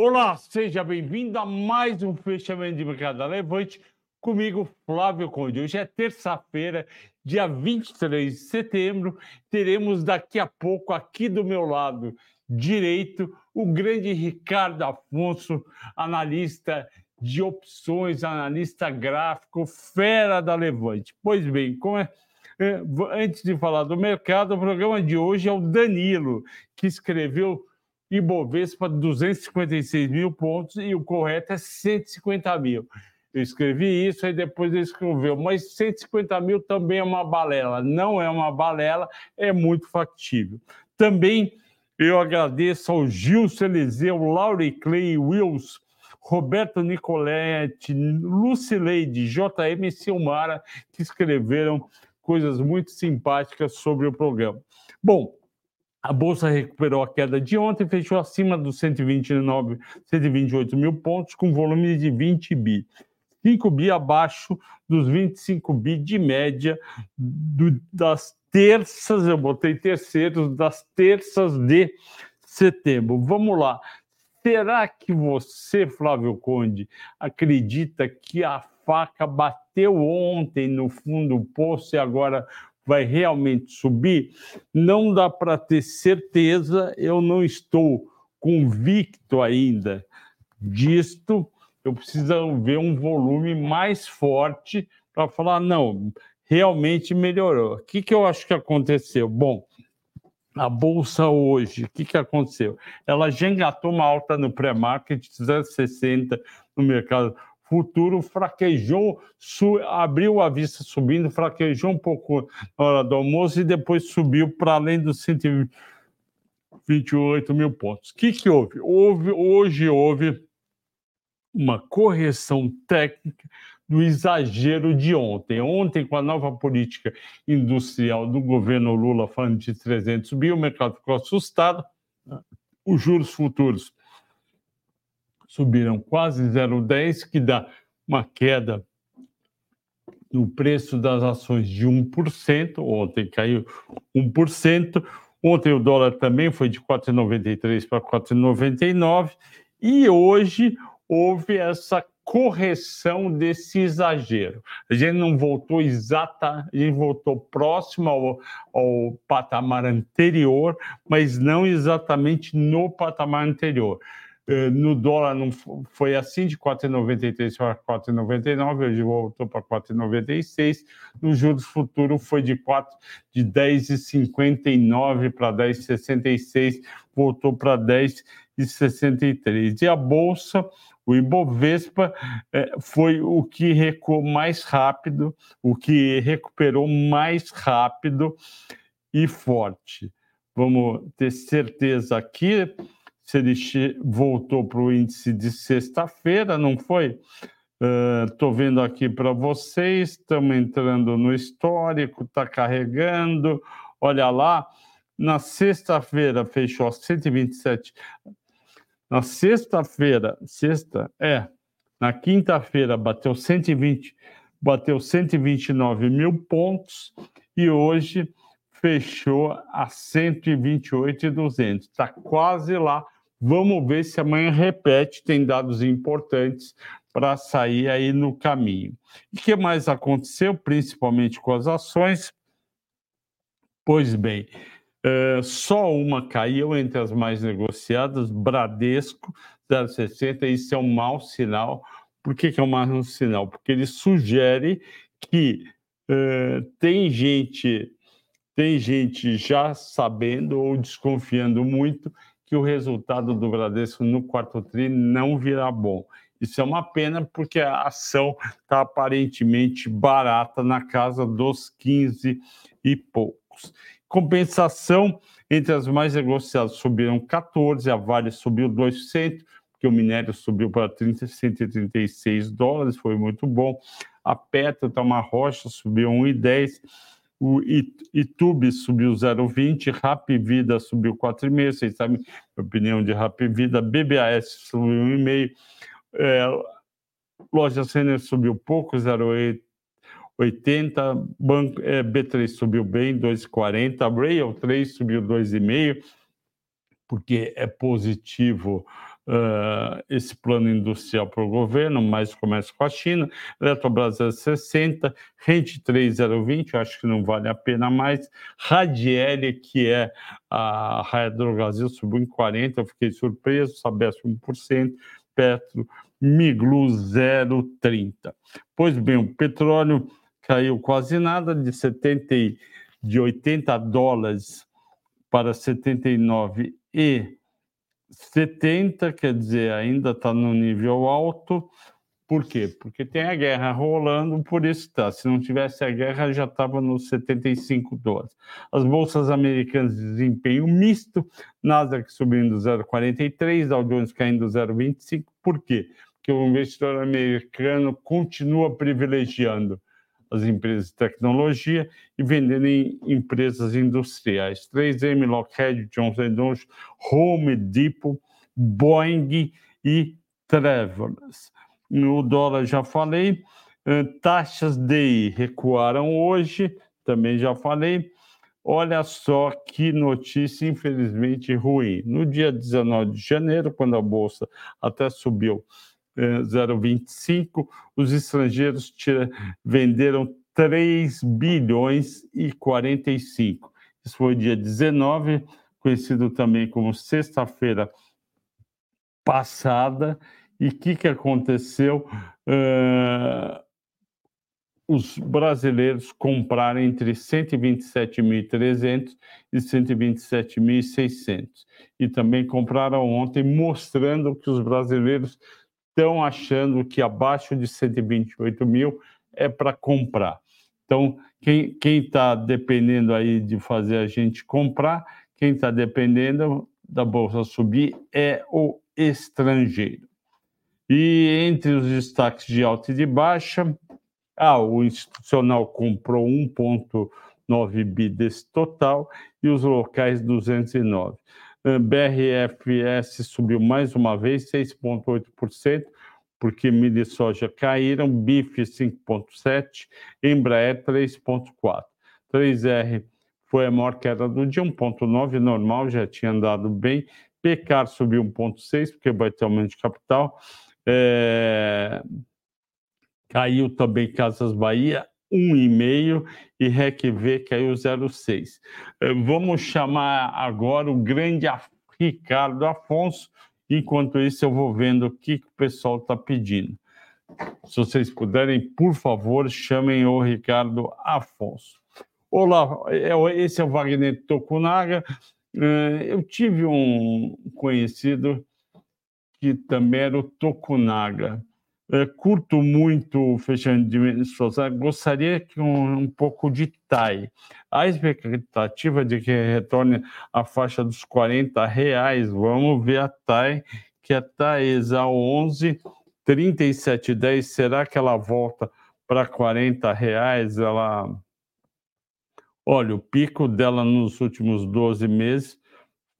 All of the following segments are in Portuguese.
Olá, seja bem-vindo a mais um fechamento de mercado levante comigo, Flávio Conde. Hoje é terça-feira, dia 23 de setembro. Teremos daqui a pouco, aqui do meu lado direito, o grande Ricardo Afonso, analista de opções, analista gráfico, fera da Levante. Pois bem, como é, é, antes de falar do mercado, o programa de hoje é o Danilo, que escreveu Ibovespa 256 mil pontos e o correto é 150 mil. Eu escrevi isso, aí depois ele escreveu, mas 150 mil também é uma balela. Não é uma balela, é muito factível. Também eu agradeço ao Gil Eliseu, Laurie Clay Wills, Roberto Nicoletti, Lucileide, JM Silmara, que escreveram coisas muito simpáticas sobre o programa. Bom, a Bolsa recuperou a queda de ontem, fechou acima dos 129, 128 mil pontos, com volume de 20 bi. 5 bi abaixo dos 25 bi de média do, das terças, eu botei terceiros, das terças de setembro. Vamos lá. Será que você, Flávio Conde, acredita que a faca bateu ontem no fundo do poço e agora vai realmente subir? Não dá para ter certeza, eu não estou convicto ainda disto. Eu preciso ver um volume mais forte para falar, não, realmente melhorou. O que, que eu acho que aconteceu? Bom, a bolsa hoje, o que, que aconteceu? Ela já engatou uma alta no pré-market, 0,60 no mercado futuro, fraquejou, abriu a vista subindo, fraquejou um pouco na hora do almoço e depois subiu para além dos 128 mil pontos. O que, que houve? houve? Hoje houve uma correção técnica do exagero de ontem. Ontem, com a nova política industrial do governo Lula falando de 300 mil, o mercado ficou assustado. Os juros futuros subiram quase 0,10, que dá uma queda no preço das ações de 1%. Ontem caiu 1%. Ontem o dólar também foi de 4,93 para 4,99. E hoje houve essa correção desse exagero. A gente não voltou exata, a gente voltou próximo ao, ao patamar anterior, mas não exatamente no patamar anterior. Eh, no dólar não foi assim, de 4,93 para 4,99, hoje voltou para 4,96. No juros futuro foi de 4 de 10,59 para 10,66, voltou para 10,63. E a bolsa o Ibovespa é, foi o que recuou mais rápido, o que recuperou mais rápido e forte. Vamos ter certeza aqui se ele voltou para o índice de sexta-feira, não foi? Estou uh, vendo aqui para vocês, estamos entrando no histórico, está carregando. Olha lá, na sexta-feira fechou 127 na sexta-feira, sexta, é, na quinta-feira bateu 120, bateu 129 mil pontos e hoje fechou a 128,200. Está quase lá. Vamos ver se amanhã repete, tem dados importantes para sair aí no caminho. E o que mais aconteceu, principalmente com as ações? Pois bem, é, só uma caiu entre as mais negociadas, Bradesco 0,60. Isso é um mau sinal. Por que, que é um mau sinal? Porque ele sugere que uh, tem gente tem gente já sabendo ou desconfiando muito que o resultado do Bradesco no quarto tri não virá bom. Isso é uma pena porque a ação está aparentemente barata na casa dos 15 e poucos. Compensação entre as mais negociadas subiram 14, a Vale subiu 2%, porque o minério subiu para 30, 136 dólares, foi muito bom. A Petro, uma Rocha, subiu 1,10. O Itube subiu 0,20, Rap Vida subiu 4,5, vocês sabem a opinião de Rap Vida, BBAS subiu 1,5, é, Loja Sênior subiu pouco, 0,8, 80, banco, é, B3 subiu bem, 2,40, Rail 3 subiu 2,5, porque é positivo uh, esse plano industrial para o governo, mais comércio com a China. Eletrobras é 60, Rente 3020, acho que não vale a pena mais. Radiele, que é a Raia Brasil, subiu em 40, eu fiquei surpreso, Sabesp 1%, Petro, Miglu 0,30. Pois bem, o petróleo caiu quase nada, de 70 de 80 dólares para 79 e 70, quer dizer, ainda está no nível alto. Por quê? Porque tem a guerra rolando, por isso está. Se não tivesse a guerra, já estava nos 75 dólares. As bolsas americanas de desempenho misto, Nasdaq subindo 0,43, Dow Jones caindo 0,25. Por quê? Porque o investidor americano continua privilegiando as empresas de tecnologia e vendendo em empresas industriais. 3M, Lockheed, Johnson Johnson, Home Depot, Boeing e Travelers. No dólar já falei, eh, taxas DI recuaram hoje, também já falei. Olha só que notícia, infelizmente, ruim. No dia 19 de janeiro, quando a Bolsa até subiu 0,25, os estrangeiros tira, venderam 3 bilhões e 45. Isso foi dia 19, conhecido também como sexta-feira passada. E o que, que aconteceu? Uh, os brasileiros compraram entre 127.300 e 127.600. E também compraram ontem, mostrando que os brasileiros estão achando que abaixo de 128 mil é para comprar. Então, quem está dependendo aí de fazer a gente comprar, quem está dependendo da bolsa subir é o estrangeiro. E entre os destaques de alta e de baixa, ah, o institucional comprou 1,9 bi desse total e os locais 209. BRFS subiu mais uma vez, 6,8%, porque milho e soja caíram, bife 5,7%, Embraer 3,4%. 3R foi a maior queda do dia, 1,9%, normal, já tinha andado bem. Pecar subiu 1,6%, porque vai ter aumento de capital. É... Caiu também Casas Bahia, 1,5% e RECV caiu 0,6%. É, vamos chamar agora o grande Ricardo Afonso. Enquanto isso, eu vou vendo o que, o pessoal está pedindo. Se vocês puderem, por favor, chamem o Ricardo Afonso. Olá, é esse é o Wagner Tokunaga. É, eu tive um conhecido que também era o Tokunaga. É, curto muito o fechamento de Souza, gostaria que um, um, pouco de TAI. A expectativa de que retorne à faixa dos 40 reais, vamos ver a TAI, que a Taesa 11, 37,10, será que ela volta para 40 reais? Ela... Olha, o pico dela nos últimos 12 meses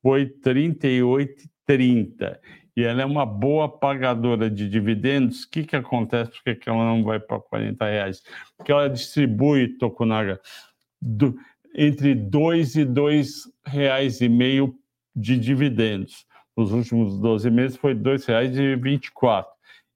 foi 38,30 e ela é uma boa pagadora de dividendos, o que, que acontece? Por que ela não vai para 40 reais? Porque ela distribui, Tokunaga, do, entre 2 e 2 reais e meio de dividendos. Nos últimos 12 meses foi R$ 2,24.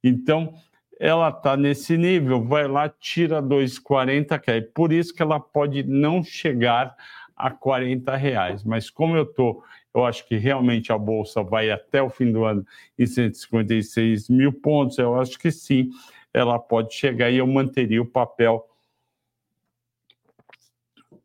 Então, ela está nesse nível, vai lá, tira 2,40, cai. Por isso que ela pode não chegar a 40 reais. Mas como eu estou eu acho que realmente a Bolsa vai até o fim do ano em 156 mil pontos. Eu acho que sim, ela pode chegar e eu manteria o papel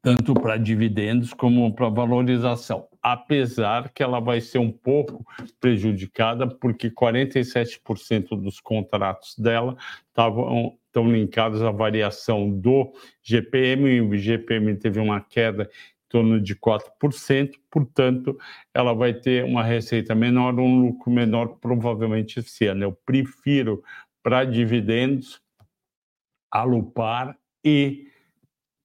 tanto para dividendos como para valorização, apesar que ela vai ser um pouco prejudicada, porque 47% dos contratos dela estavam estão linkados à variação do GPM, e o GPM teve uma queda torno de 4%, portanto, ela vai ter uma receita menor, um lucro menor, provavelmente esse ano. Eu prefiro para dividendos Alupar e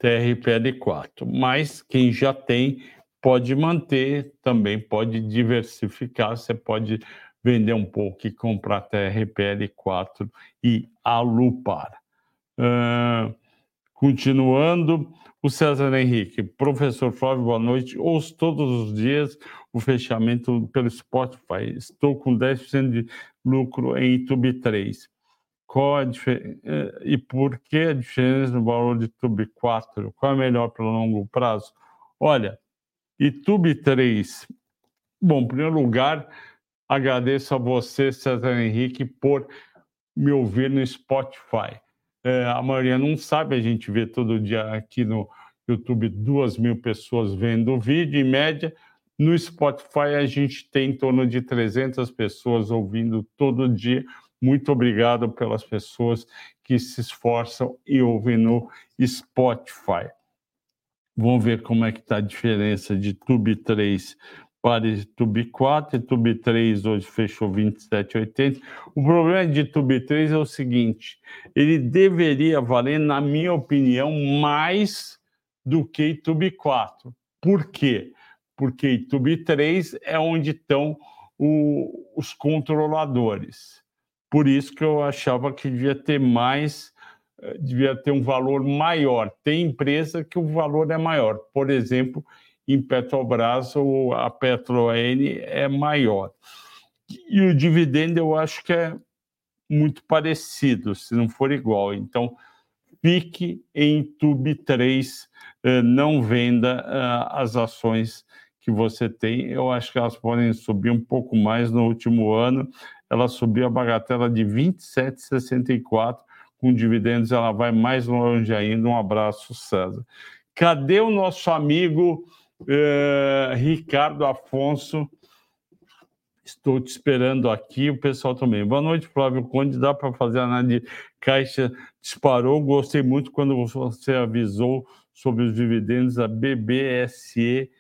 TRPL4, mas quem já tem pode manter, também pode diversificar, você pode vender um pouco e comprar TRPL4 e Alupar. Uh, Continuando, o César Henrique, professor Flávio, boa noite. Ouço todos os dias o fechamento pelo Spotify. Estou com 10% de lucro em YouTube 3. Qual a eh, e por que a diferença no valor de YouTube 4? Qual é melhor para longo prazo? Olha, YouTube 3. Bom, em primeiro lugar, agradeço a você, César Henrique, por me ouvir no Spotify. É, a maioria não sabe, a gente vê todo dia aqui no YouTube duas mil pessoas vendo o vídeo, em média. No Spotify, a gente tem em torno de 300 pessoas ouvindo todo dia. Muito obrigado pelas pessoas que se esforçam e ouvem no Spotify. Vamos ver como é que está a diferença de Tube 3 para Tube 4. Tube 3 hoje fechou 27,80. O problema de Tube 3 é o seguinte: ele deveria valer, na minha opinião, mais do que Tube 4. Por quê? Porque Tube 3 é onde estão o, os controladores. Por isso que eu achava que devia ter mais, eh, devia ter um valor maior. Tem empresa que o valor é maior. Por exemplo, em Petrobras, a Petro-N é maior. E o dividendo eu acho que é muito parecido, se não for igual. Então, fique em TUB 3, eh, não venda eh, as ações que você tem. Eu acho que elas podem subir um pouco mais no último ano. Ela subiu a bagatela de 27,64 com dividendos, ela vai mais longe ainda. Um abraço, César. Cadê o nosso amigo é, Ricardo Afonso, estou te esperando aqui, o pessoal também. Boa noite, Flávio Conde. Dá para fazer a análise caixa disparou? Gostei muito quando você avisou sobre os dividendos da BBSE.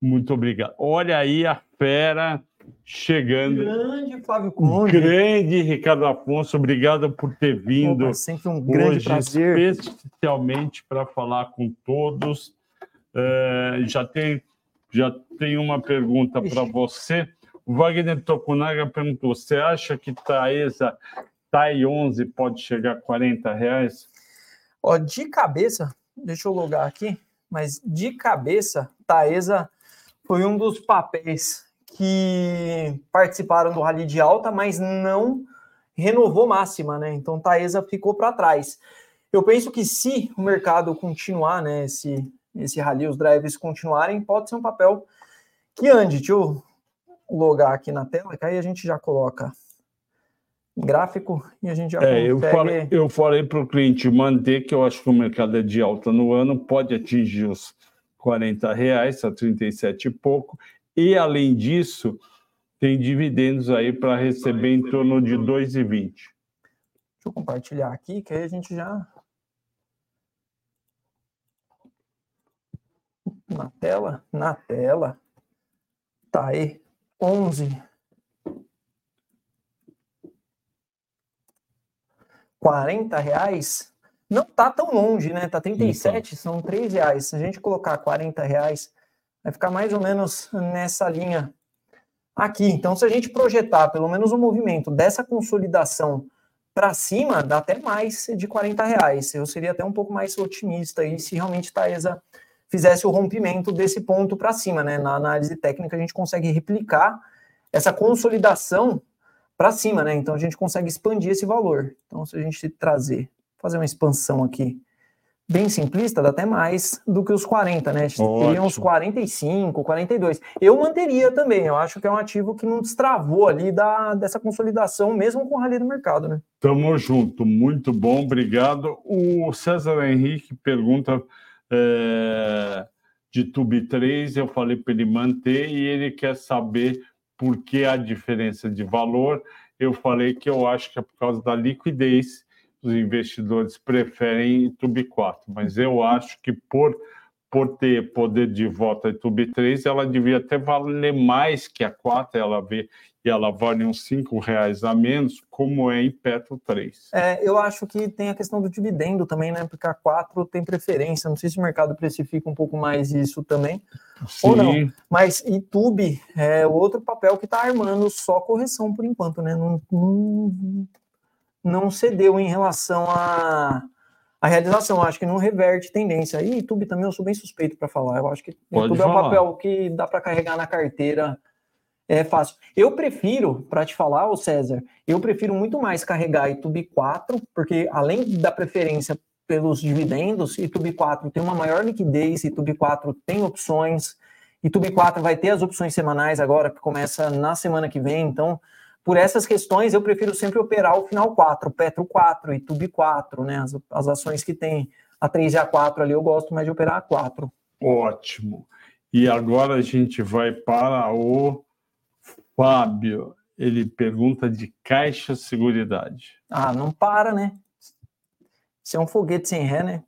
Muito obrigado. Olha aí a fera chegando. Grande Flávio Conde. Grande Ricardo Afonso, obrigado por ter vindo. Opa, sempre um grande hoje, prazer. Especialmente para falar com todos é, já, tem, já tem uma pergunta para você. O Wagner Tokunaga perguntou: você acha que Taesa TAI 11 pode chegar a 40 reais? Ó, de cabeça, deixa eu logar aqui, mas de cabeça, Taesa foi um dos papéis que participaram do Rally de Alta, mas não renovou máxima, né? Então Taesa ficou para trás. Eu penso que se o mercado continuar, né, esse, esse rally, os drives continuarem, pode ser um papel que ande. Deixa eu logar aqui na tela, que aí a gente já coloca gráfico e a gente já é. Eu falei, eu falei para o cliente manter, que eu acho que o mercado é de alta no ano, pode atingir os 40 reais, a 37 e pouco, e além disso, tem dividendos aí para receber em torno de 2,20. Deixa eu compartilhar aqui, que aí a gente já na tela, na tela, tá aí, 11. 40 reais, não tá tão longe, né? Tá 37, então. são 3 reais. Se a gente colocar 40 reais, vai ficar mais ou menos nessa linha aqui. Então, se a gente projetar pelo menos o um movimento dessa consolidação para cima, dá até mais de 40 reais. Eu seria até um pouco mais otimista aí se realmente Taesa fizesse o rompimento desse ponto para cima, né? Na análise técnica a gente consegue replicar essa consolidação para cima, né? Então a gente consegue expandir esse valor. Então se a gente trazer, fazer uma expansão aqui bem simplista, dá até mais do que os 40, né? Teria uns 45, 42. Eu manteria também, eu acho que é um ativo que não destravou ali da, dessa consolidação, mesmo com o rally do mercado, né? Tamo junto, muito bom, obrigado. O César Henrique pergunta é, de Tube 3, eu falei para ele manter e ele quer saber por que a diferença de valor. Eu falei que eu acho que é por causa da liquidez, os investidores preferem Tube 4, mas eu acho que por por ter poder de voto a Tube 3, ela devia até valer mais que a 4, ela vê e ela vale uns 5 reais a menos, como é em Petro 3. É, eu acho que tem a questão do dividendo também, né? Porque a 4 tem preferência. Não sei se o mercado precifica um pouco mais isso também. Sim. Ou não. Mas YouTube é outro papel que está armando só correção por enquanto, né? Não, não, não cedeu em relação a a realização. Acho que não reverte tendência. E YouTube também eu sou bem suspeito para falar. Eu acho que Pode YouTube falar. é um papel que dá para carregar na carteira. É fácil. Eu prefiro, para te falar, ô César, eu prefiro muito mais carregar YouTube 4, porque além da preferência pelos dividendos, YouTube 4 tem uma maior liquidez, YouTube 4 tem opções, YouTube 4 vai ter as opções semanais agora, que começa na semana que vem, então por essas questões, eu prefiro sempre operar o final 4, Petro 4, YouTube 4, né? As, as ações que tem a 3 e a 4 ali, eu gosto mais de operar a 4. Ótimo. E agora a gente vai para o Fábio. Ele pergunta de Caixa Seguridade. Ah, não para, né? Isso é um foguete sem ré, né?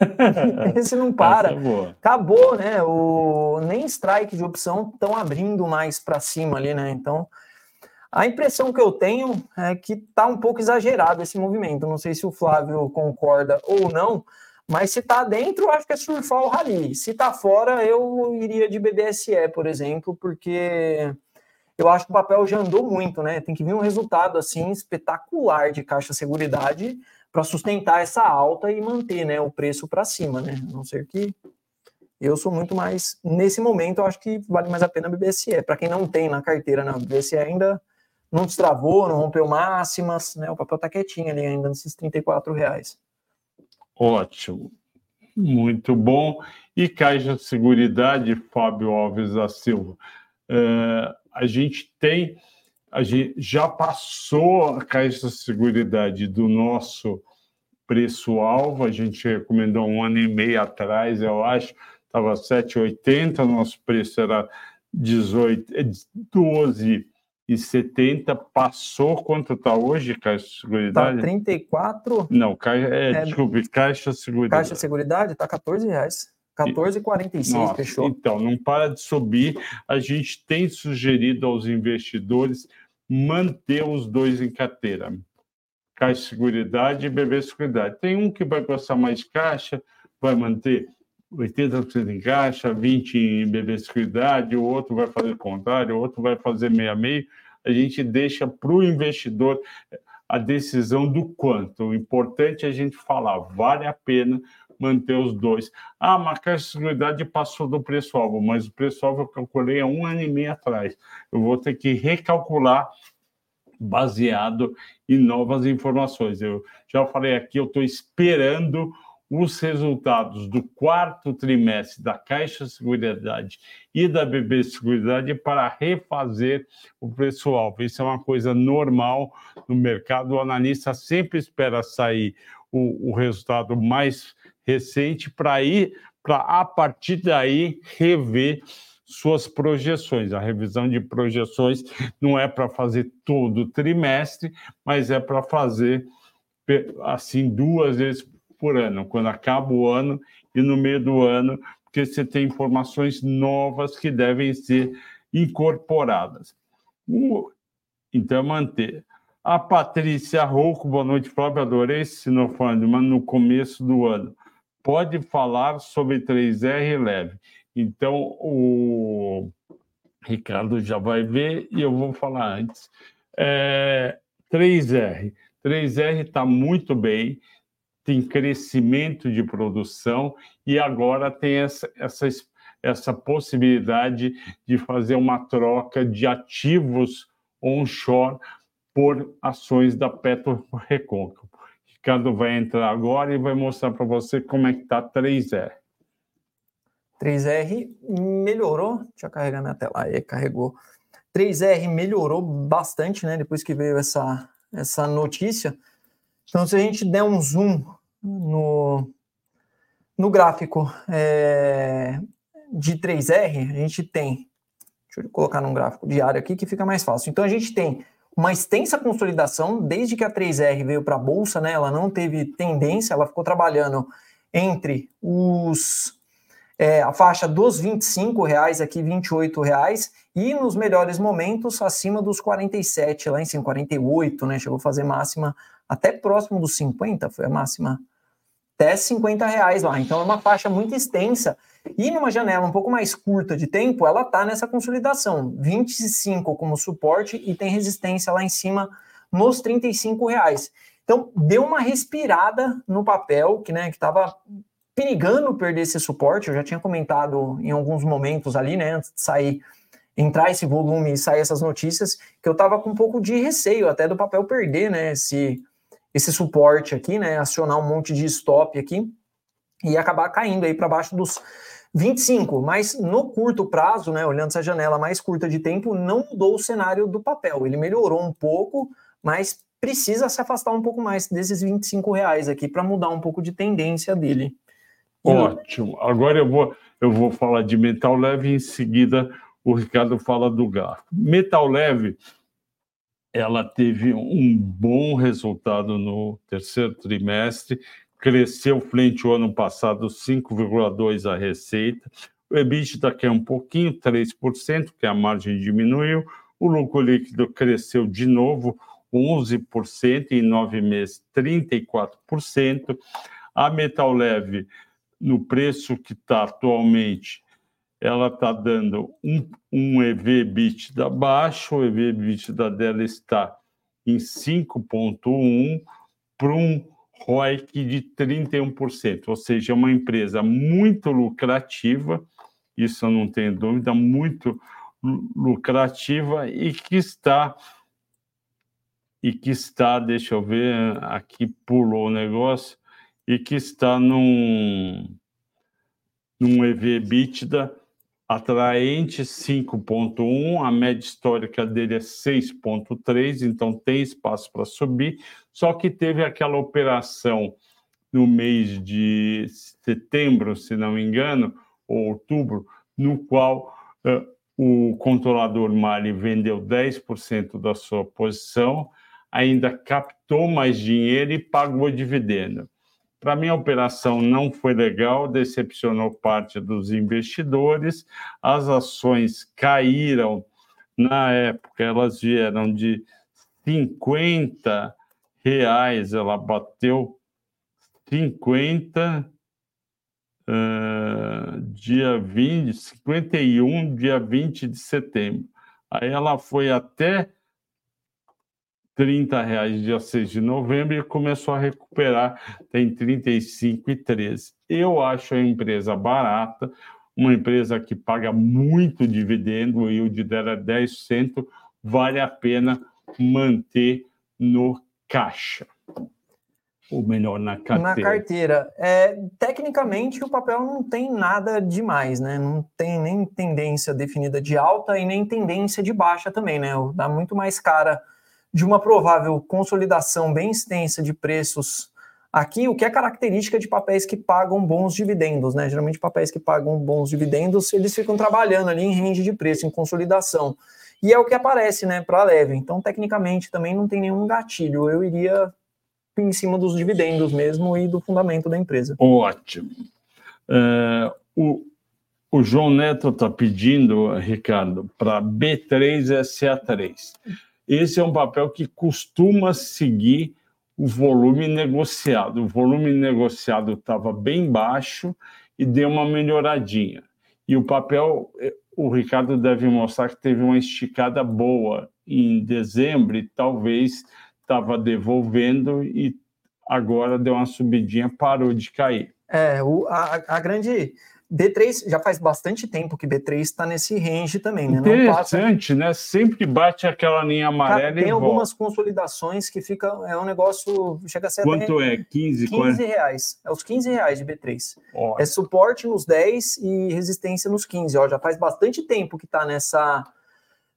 Esse não para. É. Acabou, né? O nem strike de opção estão abrindo mais para cima ali, né? Então, a impressão que eu tenho é que tá um pouco exagerado esse movimento. Não sei se o Flávio concorda ou não, mas se tá dentro, acho que é surfar o rally. Se tá fora, eu iria de BBSE, por exemplo, porque eu acho que o papel já andou muito, né? Tem que vir um resultado assim espetacular de caixa seguridade para sustentar essa alta e manter, né, o preço para cima, né? A não ser que eu sou muito mais nesse momento, eu acho que vale mais a pena a BBSE. Para quem não tem na carteira, na BBSE ainda não destravou, não rompeu máximas, né? O papel tá quietinho ali ainda nesses 34 reais. Ótimo. Muito bom. E Caixa Seguridade, Fábio Alves da Silva. É, a gente tem, a gente já passou a Caixa Seguridade do nosso preço-alvo, a gente recomendou um ano e meio atrás, eu acho, estava 7,80, nosso preço era 18, 12 e 70 passou quanto está hoje, Caixa Tá Seguridade? 34, Não, caixa, é, É, desculpe, Caixa Seguridade. caixa seguridade tá 14 reais. 14,46 Nossa, fechou. Então, não para de subir. A gente tem sugerido aos investidores manter os dois em carteira. Caixa Seguridade e BB Seguridade. Tem um que vai gostar mais de caixa, vai manter 80% em caixa, 20% em BB Seguridade, o outro vai fazer o contrário, o outro vai fazer meia-meio. A gente deixa para o investidor a decisão do quanto. O importante é a gente falar, vale a pena manter os dois. Ah, mas a Seguridade passou do preço-alvo, mas o preço-alvo eu calculei há um ano e meio atrás. Eu vou ter que recalcular baseado em novas informações. Eu já falei aqui, eu estou esperando os resultados do quarto trimestre da Caixa de Seguridade e da BB Seguridade para refazer o preço-alvo. Isso é uma coisa normal no mercado. O analista sempre espera sair o, o resultado mais recente para ir para a partir daí rever suas projeções. A revisão de projeções não é para fazer todo trimestre, mas é para fazer assim duas vezes por ano, quando acaba o ano e no meio do ano, porque você tem informações novas que devem ser incorporadas. Então, manter. A Patrícia Rouco, boa noite, Flávio, adorei esse Sinofone, mas no começo do ano. Pode falar sobre 3R leve. Então, o Ricardo já vai ver e eu vou falar antes. É, 3R. 3R está muito bem, tem crescimento de produção e agora tem essa, essa, essa possibilidade de fazer uma troca de ativos onshore por ações da Petro Recôncavo. Ricardo vai entrar agora e vai mostrar para você como é que está 3R. 3R melhorou, deixa eu carregar minha tela, aí carregou. 3R melhorou bastante, né, depois que veio essa, essa notícia. Então, se a gente der um zoom no, no gráfico é, de 3R, a gente tem, deixa eu colocar num gráfico diário aqui que fica mais fácil. Então, a gente tem uma extensa consolidação desde que a 3R veio para a bolsa, né? Ela não teve tendência, ela ficou trabalhando entre os é, a faixa dos 25 reais aqui 28 reais e nos melhores momentos acima dos 47 lá em cima 48, né? Chegou a fazer máxima até próximo dos 50, foi a máxima até 50 reais lá. Então é uma faixa muito extensa e numa janela um pouco mais curta de tempo, ela está nessa consolidação, 25 como suporte e tem resistência lá em cima nos 35 reais. Então, deu uma respirada no papel, que né, estava perigando perder esse suporte. Eu já tinha comentado em alguns momentos ali, né, antes de sair, entrar esse volume e sair essas notícias, que eu estava com um pouco de receio até do papel perder, né, esse, esse suporte aqui, né, acionar um monte de stop aqui e acabar caindo aí para baixo dos 25, mas no curto prazo, né, olhando essa janela mais curta de tempo, não mudou o cenário do papel. Ele melhorou um pouco, mas precisa se afastar um pouco mais desses 25 reais aqui para mudar um pouco de tendência dele. Ótimo. Agora eu vou, eu vou falar de metal leve e em seguida o Ricardo fala do gás. Metal leve, ela teve um bom resultado no terceiro trimestre, cresceu frente ao ano passado 5,2% a receita, o EBITDA caiu um pouquinho, 3%, que a margem diminuiu, o lucro líquido cresceu de novo 11%, em nove meses 34%. A Metal Leve, no preço que está atualmente, ela está dando um, um EV/EBITDA baixo, o EV/EBITDA dela está em 5,1 para um ROIC de 31%, ou seja, é uma empresa muito lucrativa, isso eu não tenho dúvida, muito lucrativa e que está e que está, deixa eu ver, aqui pulou o negócio, e que está num, num EV/EBITDA atraente 5.1, a média histórica dele é 6.3, então tem espaço para subir, só que teve aquela operação no mês de setembro, se não me engano, ou outubro, no qual uh, o controlador Mali vendeu 10% da sua posição, ainda captou mais dinheiro e pagou dividendo. Para mim, a operação não foi legal, decepcionou parte dos investidores, as ações caíram. Na época, elas vieram de 50 reais, ela bateu 50 uh, dia 20, 51, dia 20 de setembro. Aí ela foi até 30 reais dia 6 de novembro e começou a recuperar, tem 35 e 13. Eu acho a empresa barata, uma empresa que paga muito dividendo, o yield dela é 10%, vale a pena manter no caixa. Ou melhor, na carteira. Na carteira. É, tecnicamente, o papel não tem nada demais, né? Não tem nem tendência definida de alta e nem tendência de baixa também, né? Dá muito mais cara de uma provável consolidação bem extensa de preços aqui, o que é característica de papéis que pagam bons dividendos, né? Geralmente papéis que pagam bons dividendos, eles ficam trabalhando ali em range de preço, em consolidação. E é o que aparece, né, para leve. Então, tecnicamente, também não tem nenhum gatilho. Eu iria em cima dos dividendos mesmo e do fundamento da empresa. Ótimo. É, o, o João Neto está pedindo, Ricardo, para B3SA3. Esse é um papel que costuma seguir o volume negociado. O volume negociado estava bem baixo e deu uma melhoradinha. E o papel, eh, o Ricardo deve mostrar que teve uma esticada boa em dezembro e talvez estava devolvendo e agora deu uma subidinha, parou de cair. É, o, a, a grande B3 já faz bastante tempo que B3 está nesse range também, né? Interessante, passa... né? Sempre bate aquela linha amarela Tem algumas volta. consolidações que fica é um negócio chega a ser quanto até, é 15 15 reais, é os 15 reais de B3. Ó. É suporte nos 10 e resistência nos 15. Ó, já faz bastante tempo que está nessa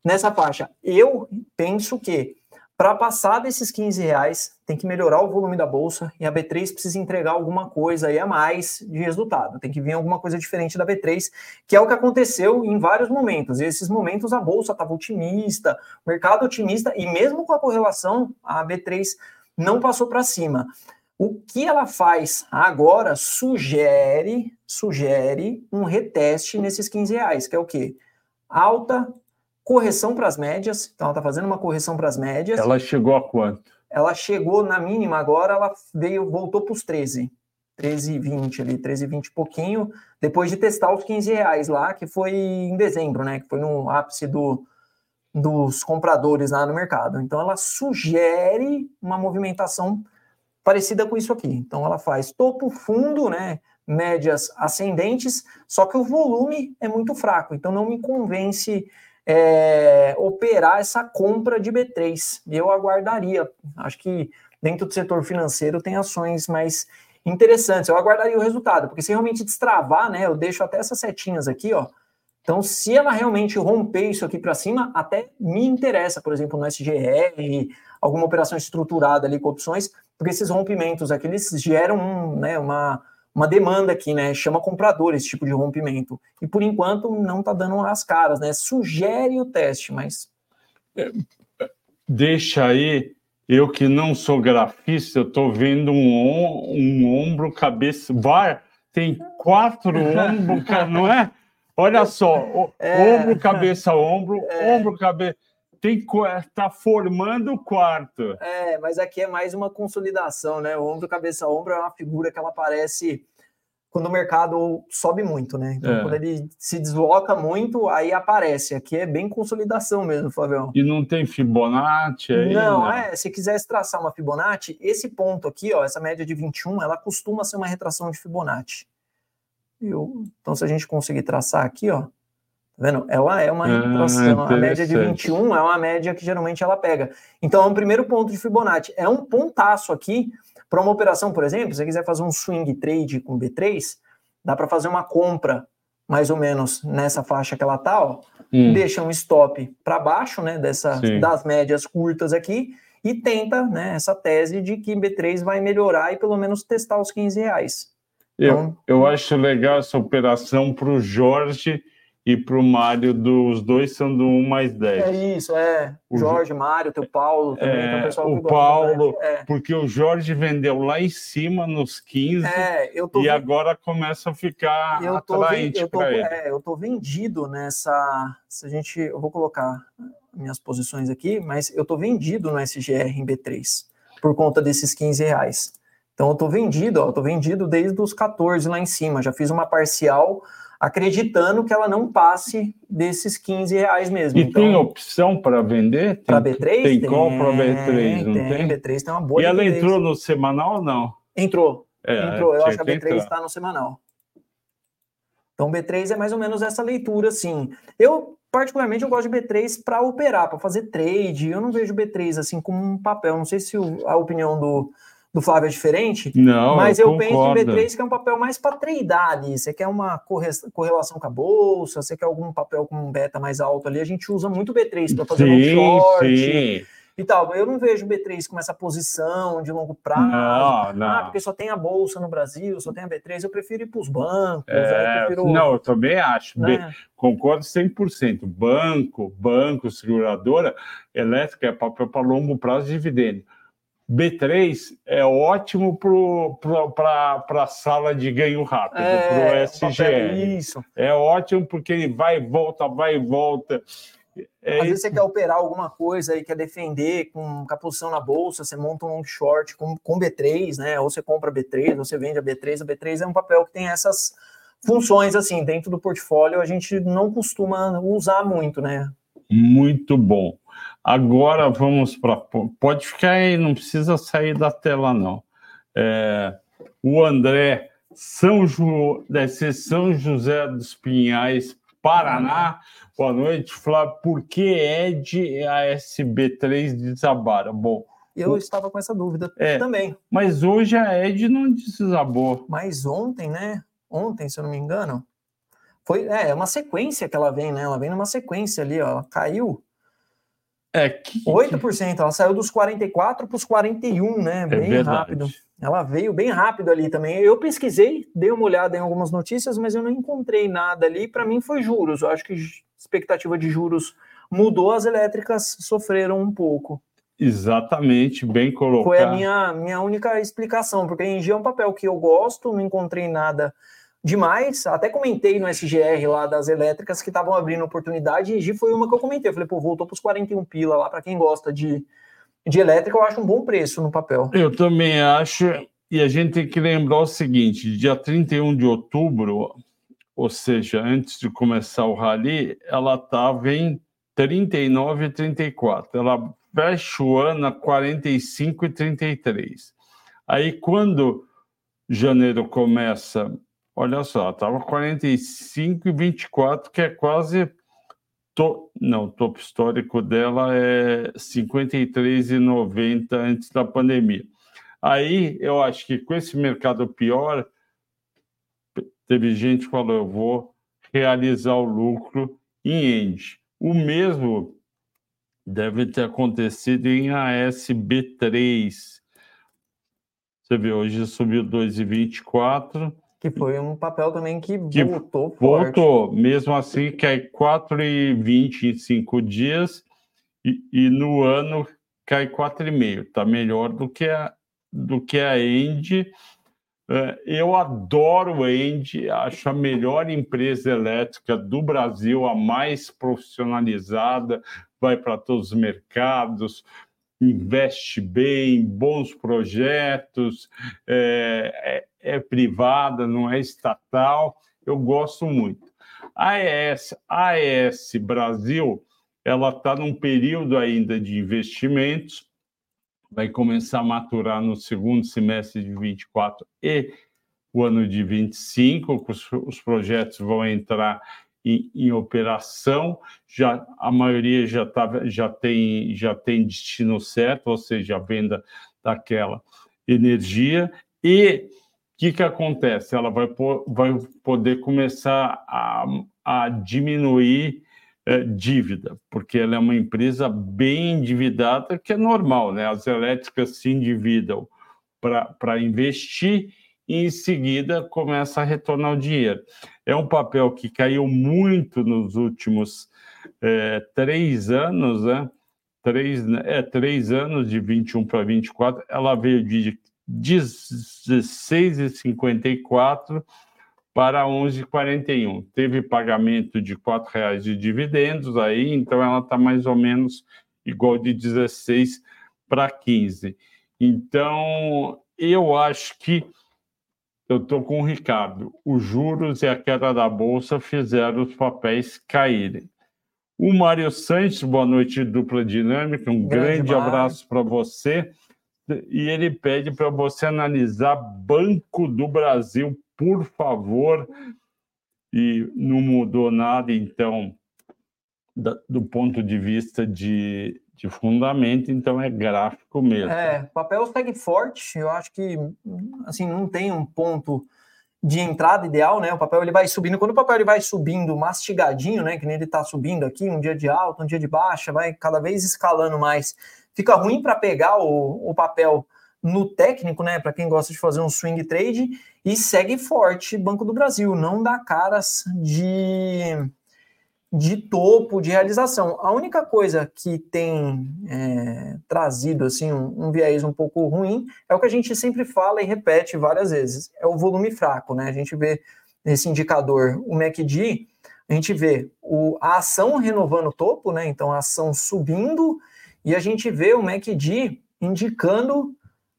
nessa faixa. Eu penso que para passar desses 15 reais, tem que melhorar o volume da bolsa e a B3 precisa entregar alguma coisa aí a mais de resultado. Tem que vir alguma coisa diferente da B3, que é o que aconteceu em vários momentos. E esses momentos a bolsa estava otimista, o mercado otimista, e mesmo com a correlação, a B3 não passou para cima. O que ela faz agora sugere, sugere um reteste nesses 15 reais, que é o quê? Alta correção para as médias, então ela está fazendo uma correção para as médias. Ela chegou a quanto? Ela chegou na mínima agora, ela veio, voltou para os 13. 13,20 ali, 13,20 e pouquinho, depois de testar os 15 reais lá, que foi em dezembro, né? Que foi no ápice do, dos compradores lá no mercado. Então ela sugere uma movimentação parecida com isso aqui. Então ela faz topo, fundo, né? Médias ascendentes, só que o volume é muito fraco, então não me convence é, operar essa compra de B3. Eu aguardaria. Acho que dentro do setor financeiro tem ações mais interessantes. Eu aguardaria o resultado, porque se realmente destravar, né? Eu deixo até essas setinhas aqui, ó. Então, se ela realmente romper isso aqui para cima, até me interessa, por exemplo, no SGR, alguma operação estruturada ali com opções, porque esses rompimentos aqui, eles geram né, uma, uma demanda aqui, né? Chama comprador esse tipo de rompimento. E por enquanto não está dando as caras, né? Sugere o teste, mas. Deixa aí, eu que não sou grafista, eu estou vendo um, um ombro, cabeça. Vai, tem quatro ombros, não é? Olha só, é, ombro, cabeça, ombro, é, ombro, cabeça tem está formando o quarto. É, mas aqui é mais uma consolidação, né? O ombro, cabeça, ombro é uma figura que ela aparece quando o mercado sobe muito, né? Então, é. quando ele se desloca muito, aí aparece. Aqui é bem consolidação mesmo, Flavião. E não tem Fibonacci aí? Não, é. Se quisesse traçar uma Fibonacci, esse ponto aqui, ó, essa média de 21, ela costuma ser uma retração de Fibonacci. Eu, então, se a gente conseguir traçar aqui, ó, Tá vendo? Ela é uma retração. Ah, a média de 21 é uma média que geralmente ela pega. Então, é um primeiro ponto de Fibonacci. É um pontaço aqui para uma operação, por exemplo, se você quiser fazer um swing trade com B3, dá para fazer uma compra mais ou menos nessa faixa que ela tá, ó. Hum. Deixa um stop para baixo, né, dessa, das médias curtas aqui e tenta, né, essa tese de que B3 vai melhorar e pelo menos testar os 15 reais. Eu, então, eu acho legal essa operação para o Jorge e para o Mário, dos dois são do 1 mais 10. É isso, é. O Jorge, Mário, teu Paulo também, é, então, pessoal o Paulo, é. porque o Jorge vendeu lá em cima nos 15 é, eu tô e agora começa a ficar eu atraente para ele. É, eu estou vendido nessa. Se a gente. Eu vou colocar minhas posições aqui, mas eu estou vendido no SGR em B3 por conta desses 15 reais. Então eu estou vendido, ó, eu tô vendido desde os 14 lá em cima. Já fiz uma parcial acreditando que ela não passe desses 15 reais mesmo. E então, tem opção para vender? Para B3? Tem, tem call para B3, não tem, tem? B3 tem uma boa E ela entrou no semanal ou não? Entrou. É, entrou. Eu acho que a B3 está no semanal. Então, B3 é mais ou menos essa leitura, sim. Eu, particularmente, eu gosto de B3 para operar, para fazer trade. Eu não vejo B3 assim como um papel. Não sei se a opinião do, do Flávio é diferente, não, mas eu, eu penso em B3 que é um papel mais para treinar ali. Você quer uma correlação com a bolsa, você quer algum papel com um beta mais alto ali, a gente usa muito B3 para fazer sim, um short. Sim. E tal, eu não vejo B3 com essa posição de longo prazo. Não, não. Ah, porque só tem a bolsa no Brasil, só tem a B3, eu prefiro ir para os bancos. É, eu prefiro... Não, eu também acho. Né? B, concordo 100%. Banco, banco, seguradora elétrica é papel para longo prazo de dividendo. B3 é ótimo para a sala de ganho rápido, é, para o SGR. Isso. É ótimo porque ele vai e volta, vai e volta. É Às vezes você quer operar alguma coisa e quer defender com, com a posição na bolsa, você monta um long short com, com B3, né? Ou você compra B3, ou você vende a B3. A B3 é um papel que tem essas funções assim dentro do portfólio. A gente não costuma usar muito, né? Muito bom. Agora vamos para. Pode ficar aí, não precisa sair da tela, não. É, o André, São Ju, deve ser São José dos Pinhais, Paraná. Boa noite, Flávio. Por que ED e a SB3 desabaram? Bom. Eu o... estava com essa dúvida é, também. Mas hoje a ED não desabou. Mas ontem, né? Ontem, se eu não me engano, foi é, é uma sequência que ela vem, né? Ela vem numa sequência ali, ó. Ela caiu é, que... 8%, ela saiu dos 44 para os 41, né? É bem verdade. rápido. Ela veio bem rápido ali também. Eu pesquisei, dei uma olhada em algumas notícias, mas eu não encontrei nada ali. Para mim foi juros. Eu acho que expectativa de juros mudou, as elétricas sofreram um pouco. Exatamente, bem colocado. Foi a minha, minha única explicação, porque a Engie é um papel que eu gosto, não encontrei nada demais. Até comentei no SGR lá das elétricas que estavam abrindo oportunidade, e foi uma que eu comentei. Eu falei, pô, voltou para os 41 pila lá, para quem gosta de, de elétrica, eu acho um bom preço no papel. Eu também acho, e a gente tem que lembrar o seguinte: dia 31 de outubro, ou seja, antes de começar o rally, ela estava em 39,34. Ela fecha o ano a 45,33. Aí, quando janeiro começa, olha só, estava 45,24, que é quase. To... Não, topo histórico dela é 53,90 antes da pandemia. Aí eu acho que com esse mercado pior, teve gente que falou: eu vou realizar o lucro em End. O mesmo deve ter acontecido em ASB3. Você vê, hoje subiu 2,24. Que foi um papel também que, que voltou forte. Voltou, mesmo assim cai 4,20 em cinco dias e, e no ano cai 4,5. Está melhor do que a, do que a End. É, eu adoro a End, acho a melhor empresa elétrica do Brasil, a mais profissionalizada, vai para todos os mercados, investe bem, bons projetos, é, é, privada, não é estatal. Eu gosto muito. A AES, AES Brasil, ela está num período ainda de investimentos, vai começar a maturar no segundo semestre de 24 e o ano de 25, os, os projetos vão entrar em, em, operação, já a maioria já, tá, já, tem, já tem destino certo, ou seja, a venda daquela energia, e que, que acontece? Ela vai, vai poder começar a, a diminuir é, dívida, porque ela é uma empresa bem endividada, que é normal, né? As elétricas se endividam para investir e em seguida começa a retornar o dinheiro. É um papel que caiu muito nos últimos é, três anos, né? Três, é, três anos, de 21 para 24, ela veio de 16,54 para 11,41. Teve pagamento de R$ reais de dividendos aí, então ela está mais ou menos igual de 16 para 15. Então, eu acho que eu estou com o Ricardo. Os juros e a queda da Bolsa fizeram os papéis caírem. O Mário Santos, boa noite, dupla dinâmica. Um grande, grande abraço para você. E ele pede para você analisar Banco do Brasil por favor, e não mudou nada, então, da, do ponto de vista de, de fundamento, então é gráfico mesmo. É, papel segue forte, eu acho que, assim, não tem um ponto de entrada ideal, né? O papel ele vai subindo, quando o papel ele vai subindo mastigadinho, né? Que nem ele está subindo aqui, um dia de alta, um dia de baixa, vai cada vez escalando mais. Fica ruim para pegar o, o papel no técnico, né? Para quem gosta de fazer um swing trade, e segue forte Banco do Brasil, não dá caras de, de topo, de realização. A única coisa que tem é, trazido assim um, um, viés um pouco ruim é o que a gente sempre fala e repete várias vezes, é o volume fraco, né? A gente vê nesse indicador o MACD, a gente vê o, a ação renovando o topo, né? Então a ação subindo e a gente vê o MACD indicando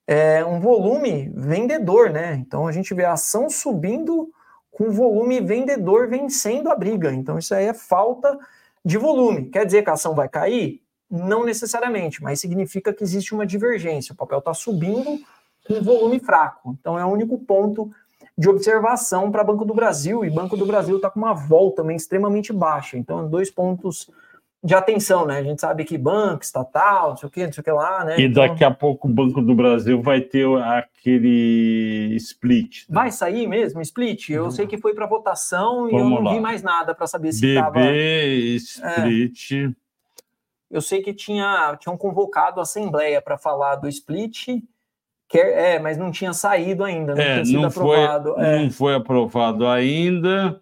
é, um volume vendedor, né? Então a gente vê a ação subindo com volume vendedor vencendo a briga. Então isso aí é falta de volume. Quer dizer que a ação vai cair? Não necessariamente, mas significa que existe uma divergência. O papel está subindo com volume fraco. Então é o único ponto de observação para Banco do Brasil. E Banco do Brasil está com uma volta também extremamente baixa. Então, dois pontos de atenção, né? A gente sabe que banco, estatal, não sei o que, não sei o que lá, né? E então... daqui a pouco o Banco do Brasil vai ter aquele split. Né? Vai sair mesmo, split? Eu uhum. sei que foi para votação Vamos e eu não lá. vi mais nada para saber se estava. BB, split. É. Eu sei que tinha, tinham convocado a Assembleia para falar do split. Que é, é, mas não tinha saído ainda, não é, tinha sido não aprovado. Foi, é. Não foi aprovado ainda.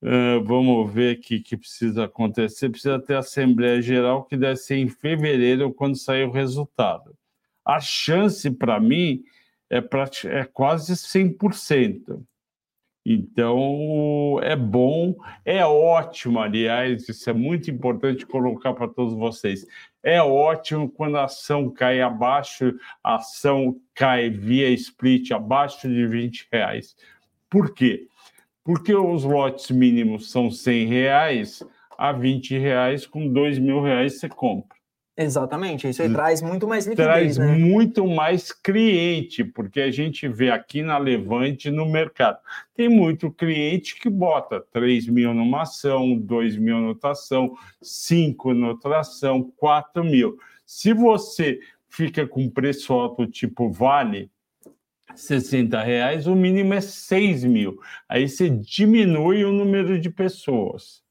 Uh, vamos ver o que, que precisa acontecer. Precisa ter Assembleia Geral, que deve ser em fevereiro, quando sair o resultado. A chance, para mim, é, pra, é quase 100%. Então, é bom, é ótimo, aliás, isso é muito importante colocar para todos vocês. É ótimo quando a ação cai abaixo, a ação cai via split abaixo de 20 reais. Por quê? Porque os lotes mínimos são 100 reais, a 20 reais, com 2 mil reais você compra. Exatamente, isso aí traz muito mais liquidez, traz né? muito mais cliente, porque a gente vê aqui na Levante no mercado. Tem muito cliente que bota 3 mil numa ação, 2 mil noutra ação, 5 noutra ação, 4 mil. Se você fica com preço alto tipo Vale, 60 reais, o mínimo é 6 mil. Aí você diminui o número de pessoas.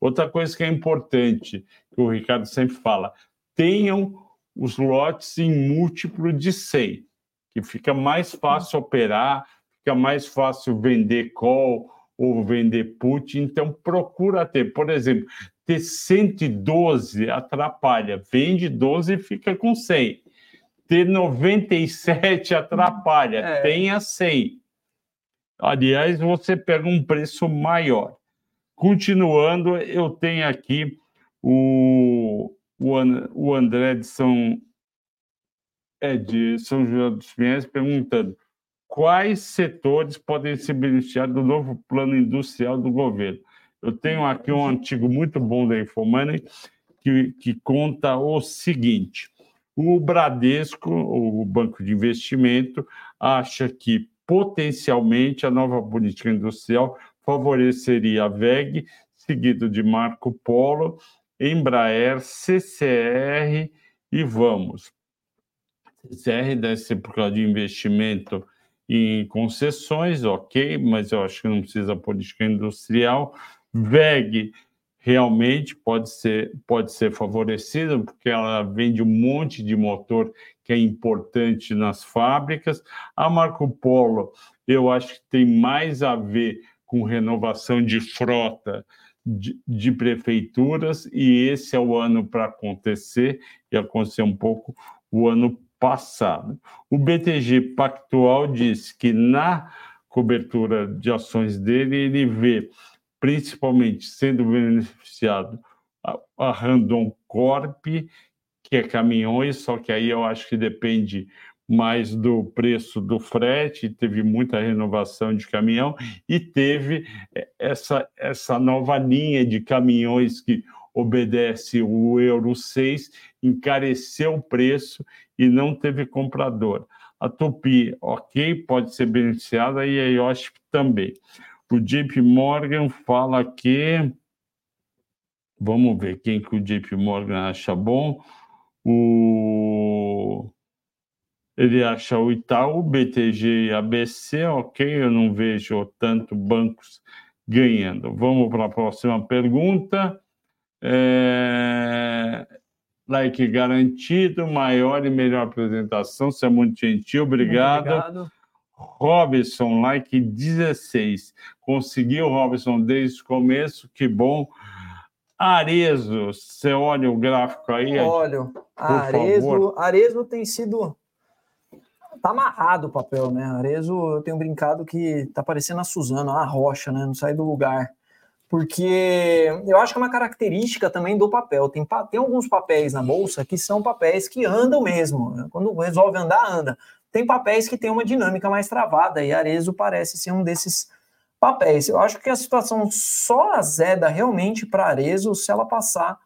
Outra coisa que é importante, que o Ricardo sempre fala, tenham os lotes em múltiplo de 100, que fica mais fácil operar, fica mais fácil vender call ou vender put. Então, procura ter, por exemplo, ter 112 atrapalha, vende 12 e fica com 100. Ter 97 atrapalha, é. tenha 100. Aliás, você pega um preço maior. Continuando, eu tenho aqui o o, André de São, é, de São João dos Pinhais perguntando quais setores podem se beneficiar do novo plano industrial do governo. Eu tenho aqui um artigo muito bom da Infomoney que, que conta o seguinte: o Bradesco, o Banco de Investimento, acha que potencialmente a nova política industrial favoreceria a VEG, seguido de Marco Polo Embraer, CCR e Vamos. CCR deve ser por causa de investimento em concessões, ok, mas eu acho que não precisa política industrial. VEG realmente pode ser, pode ser favorecida, porque ela vende um monte de motor que é importante nas fábricas. A Marco Polo, eu acho que tem mais a ver com renovação de frota de, de, prefeituras e esse é o ano para acontecer e aconteceu um pouco o ano passado. O BTG Pactual diz que na cobertura de ações dele ele vê principalmente sendo beneficiado a, a Randon Corp, que é caminhões, só que aí eu acho que depende mais do preço do frete, teve muita renovação de caminhão e teve é, essa, essa nova linha de caminhões que obedece o Euro 6, encareceu o preço e não teve comprador. A Tupi, ok, pode ser beneficiada e a IOSP também. O JP Morgan fala que. Vamos ver quem que o JP Morgan acha bom. O ele acha o Itaú, BTG e ABC, ok, eu não vejo tanto bancos ganhando. Vamos para a próxima pergunta. É... Like garantido, maior e melhor apresentação, você é muito gentil, obrigado. Muito obrigado. Robson, like 16. Conseguiu, Robson, desde o começo, que bom. Arezo, você olha o gráfico aí? Olho. Arezo, Arezo tem sido tá amarrado o papel, né? Arezo, eu tenho brincado que tá parecendo a Suzana, a rocha, né? Não sai do lugar. Porque eu acho que é uma característica também do papel. Tem, tem alguns papéis na bolsa que são papéis que andam mesmo. Quando resolve andar, anda. Tem papéis que tem uma dinâmica mais travada, e Arezo parece ser um desses papéis. Eu acho que a situação só azeda realmente para Arezo se ela passar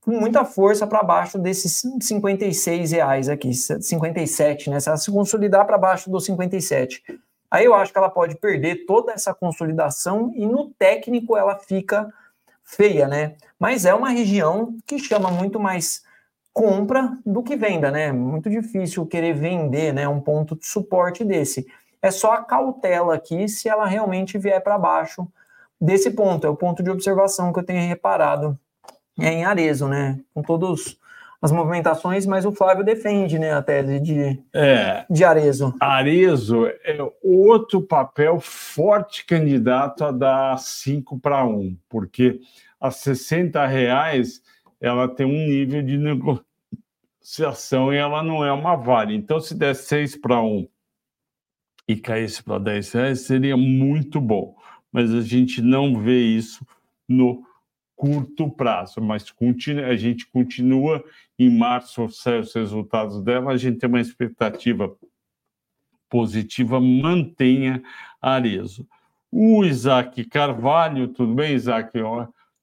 com muita força para baixo desses 56 reais aqui, 57, né? Se ela se consolidar para baixo dos 57. Aí eu acho que ela pode perder toda essa consolidação e no técnico ela fica feia, né? Mas é uma região que chama muito mais compra do que venda, né? Muito difícil querer vender, né? Um ponto de suporte desse. É só a cautela aqui se ela realmente vier para baixo desse ponto. É o ponto de observação que eu tenho reparado é em Arezo, né? Com todas as movimentações, mas o Flávio defende né, a tese de, é, de Arezo. Arezo é outro papel forte candidato a dar 5 para 1, porque a 60 reais ela tem um nível de negociação e ela não é uma vale. Então, se der 6 para 1 e caísse para 10 reais, seria muito bom. Mas a gente não vê isso no curto prazo, mas a gente continua em março sai os resultados dela, a gente tem uma expectativa positiva, mantenha Arezo. O Isaac Carvalho, tudo bem, Isaac?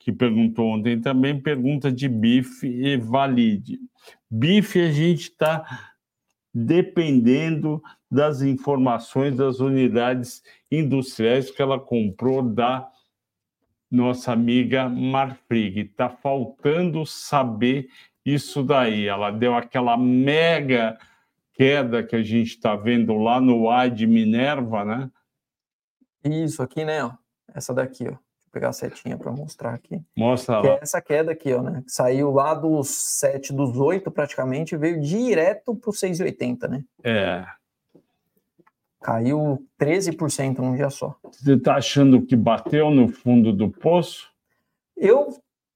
Que perguntou ontem também, pergunta de bife e valide. Bife a gente está dependendo das informações das unidades industriais que ela comprou da nossa amiga Marfrig. Está faltando saber isso daí. Ela deu aquela mega queda que a gente está vendo lá no A de Minerva, né? Isso aqui, né? Essa daqui, ó pegar a setinha para mostrar aqui. Mostra que lá. É essa queda aqui, ó, né? Saiu lá dos 7, dos 8 praticamente, veio direto para o 6,80, né? É. Caiu 13% num dia só. Você está achando que bateu no fundo do poço? Eu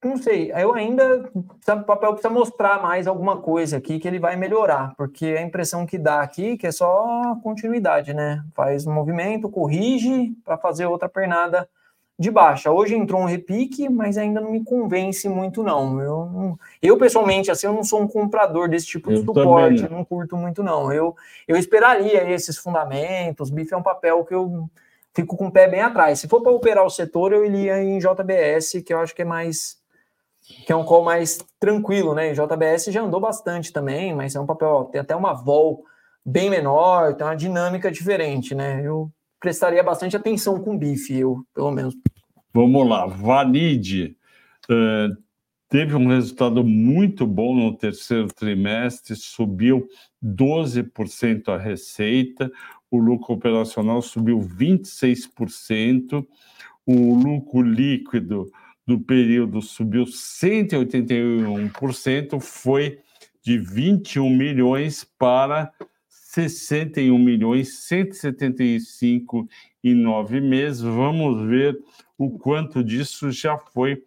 não sei, eu ainda. O papel precisa mostrar mais alguma coisa aqui que ele vai melhorar, porque a impressão que dá aqui é que é só continuidade, né? Faz um movimento, corrige para fazer outra pernada de baixa. Hoje entrou um repique, mas ainda não me convence muito, não. Eu, eu pessoalmente, assim, eu não sou um comprador desse tipo de eu suporte, não. não curto muito, não. Eu, eu esperaria esses fundamentos. BIF é um papel que eu fico com o pé bem atrás. Se for para operar o setor, eu iria em JBS, que eu acho que é mais. que é um call mais tranquilo, né? JBS já andou bastante também, mas é um papel, tem até uma vol bem menor, tem uma dinâmica diferente, né? Eu prestaria bastante atenção com bife, eu, pelo menos. Vamos lá, Valide uh, teve um resultado muito bom no terceiro trimestre, subiu 12% a receita, o lucro operacional subiu 26%, o lucro líquido do período subiu 181%, foi de 21 milhões para 61 milhões 175 em nove meses. Vamos ver o quanto disso já foi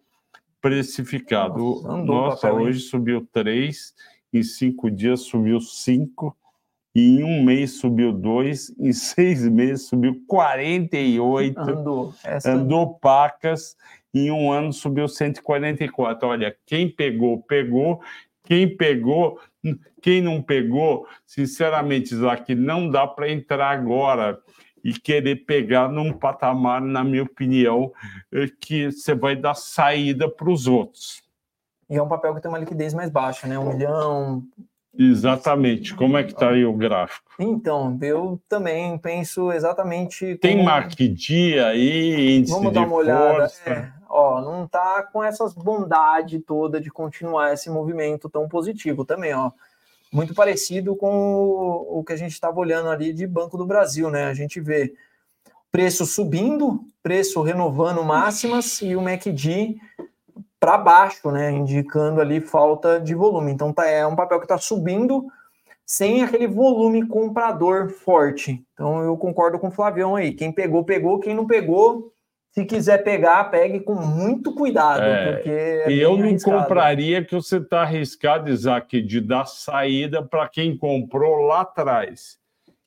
precificado. Nossa, Nossa hoje subiu 3, em cinco dias subiu 5, em um mês subiu 2, em seis meses subiu 48. Andou. Essa... Andou pacas, em um ano subiu 144. Olha, quem pegou, pegou. Quem pegou quem não pegou, sinceramente, Isaac, não dá para entrar agora e querer pegar num patamar, na minha opinião, eh, que você vai dar saída para os outros. E é um papel que tem uma liquidez mais baixa, né? Um milhão. Exatamente. Como é que está aí o gráfico? Então, eu também penso exatamente. Como... Tem marque-dia aí, índice Vamos dar uma olhada. É, ó, não está com essas bondade toda de continuar esse movimento tão positivo também, ó. Muito parecido com o, o que a gente estava olhando ali de Banco do Brasil, né? A gente vê preço subindo, preço renovando máximas e o MACD para baixo, né? Indicando ali falta de volume. Então tá, é um papel que está subindo sem aquele volume comprador forte. Então eu concordo com o Flavião aí. Quem pegou, pegou. Quem não pegou, se quiser pegar, pegue com muito cuidado, é, porque é eu não arriscado. compraria que você está arriscado, Isaac, de dar saída para quem comprou lá atrás.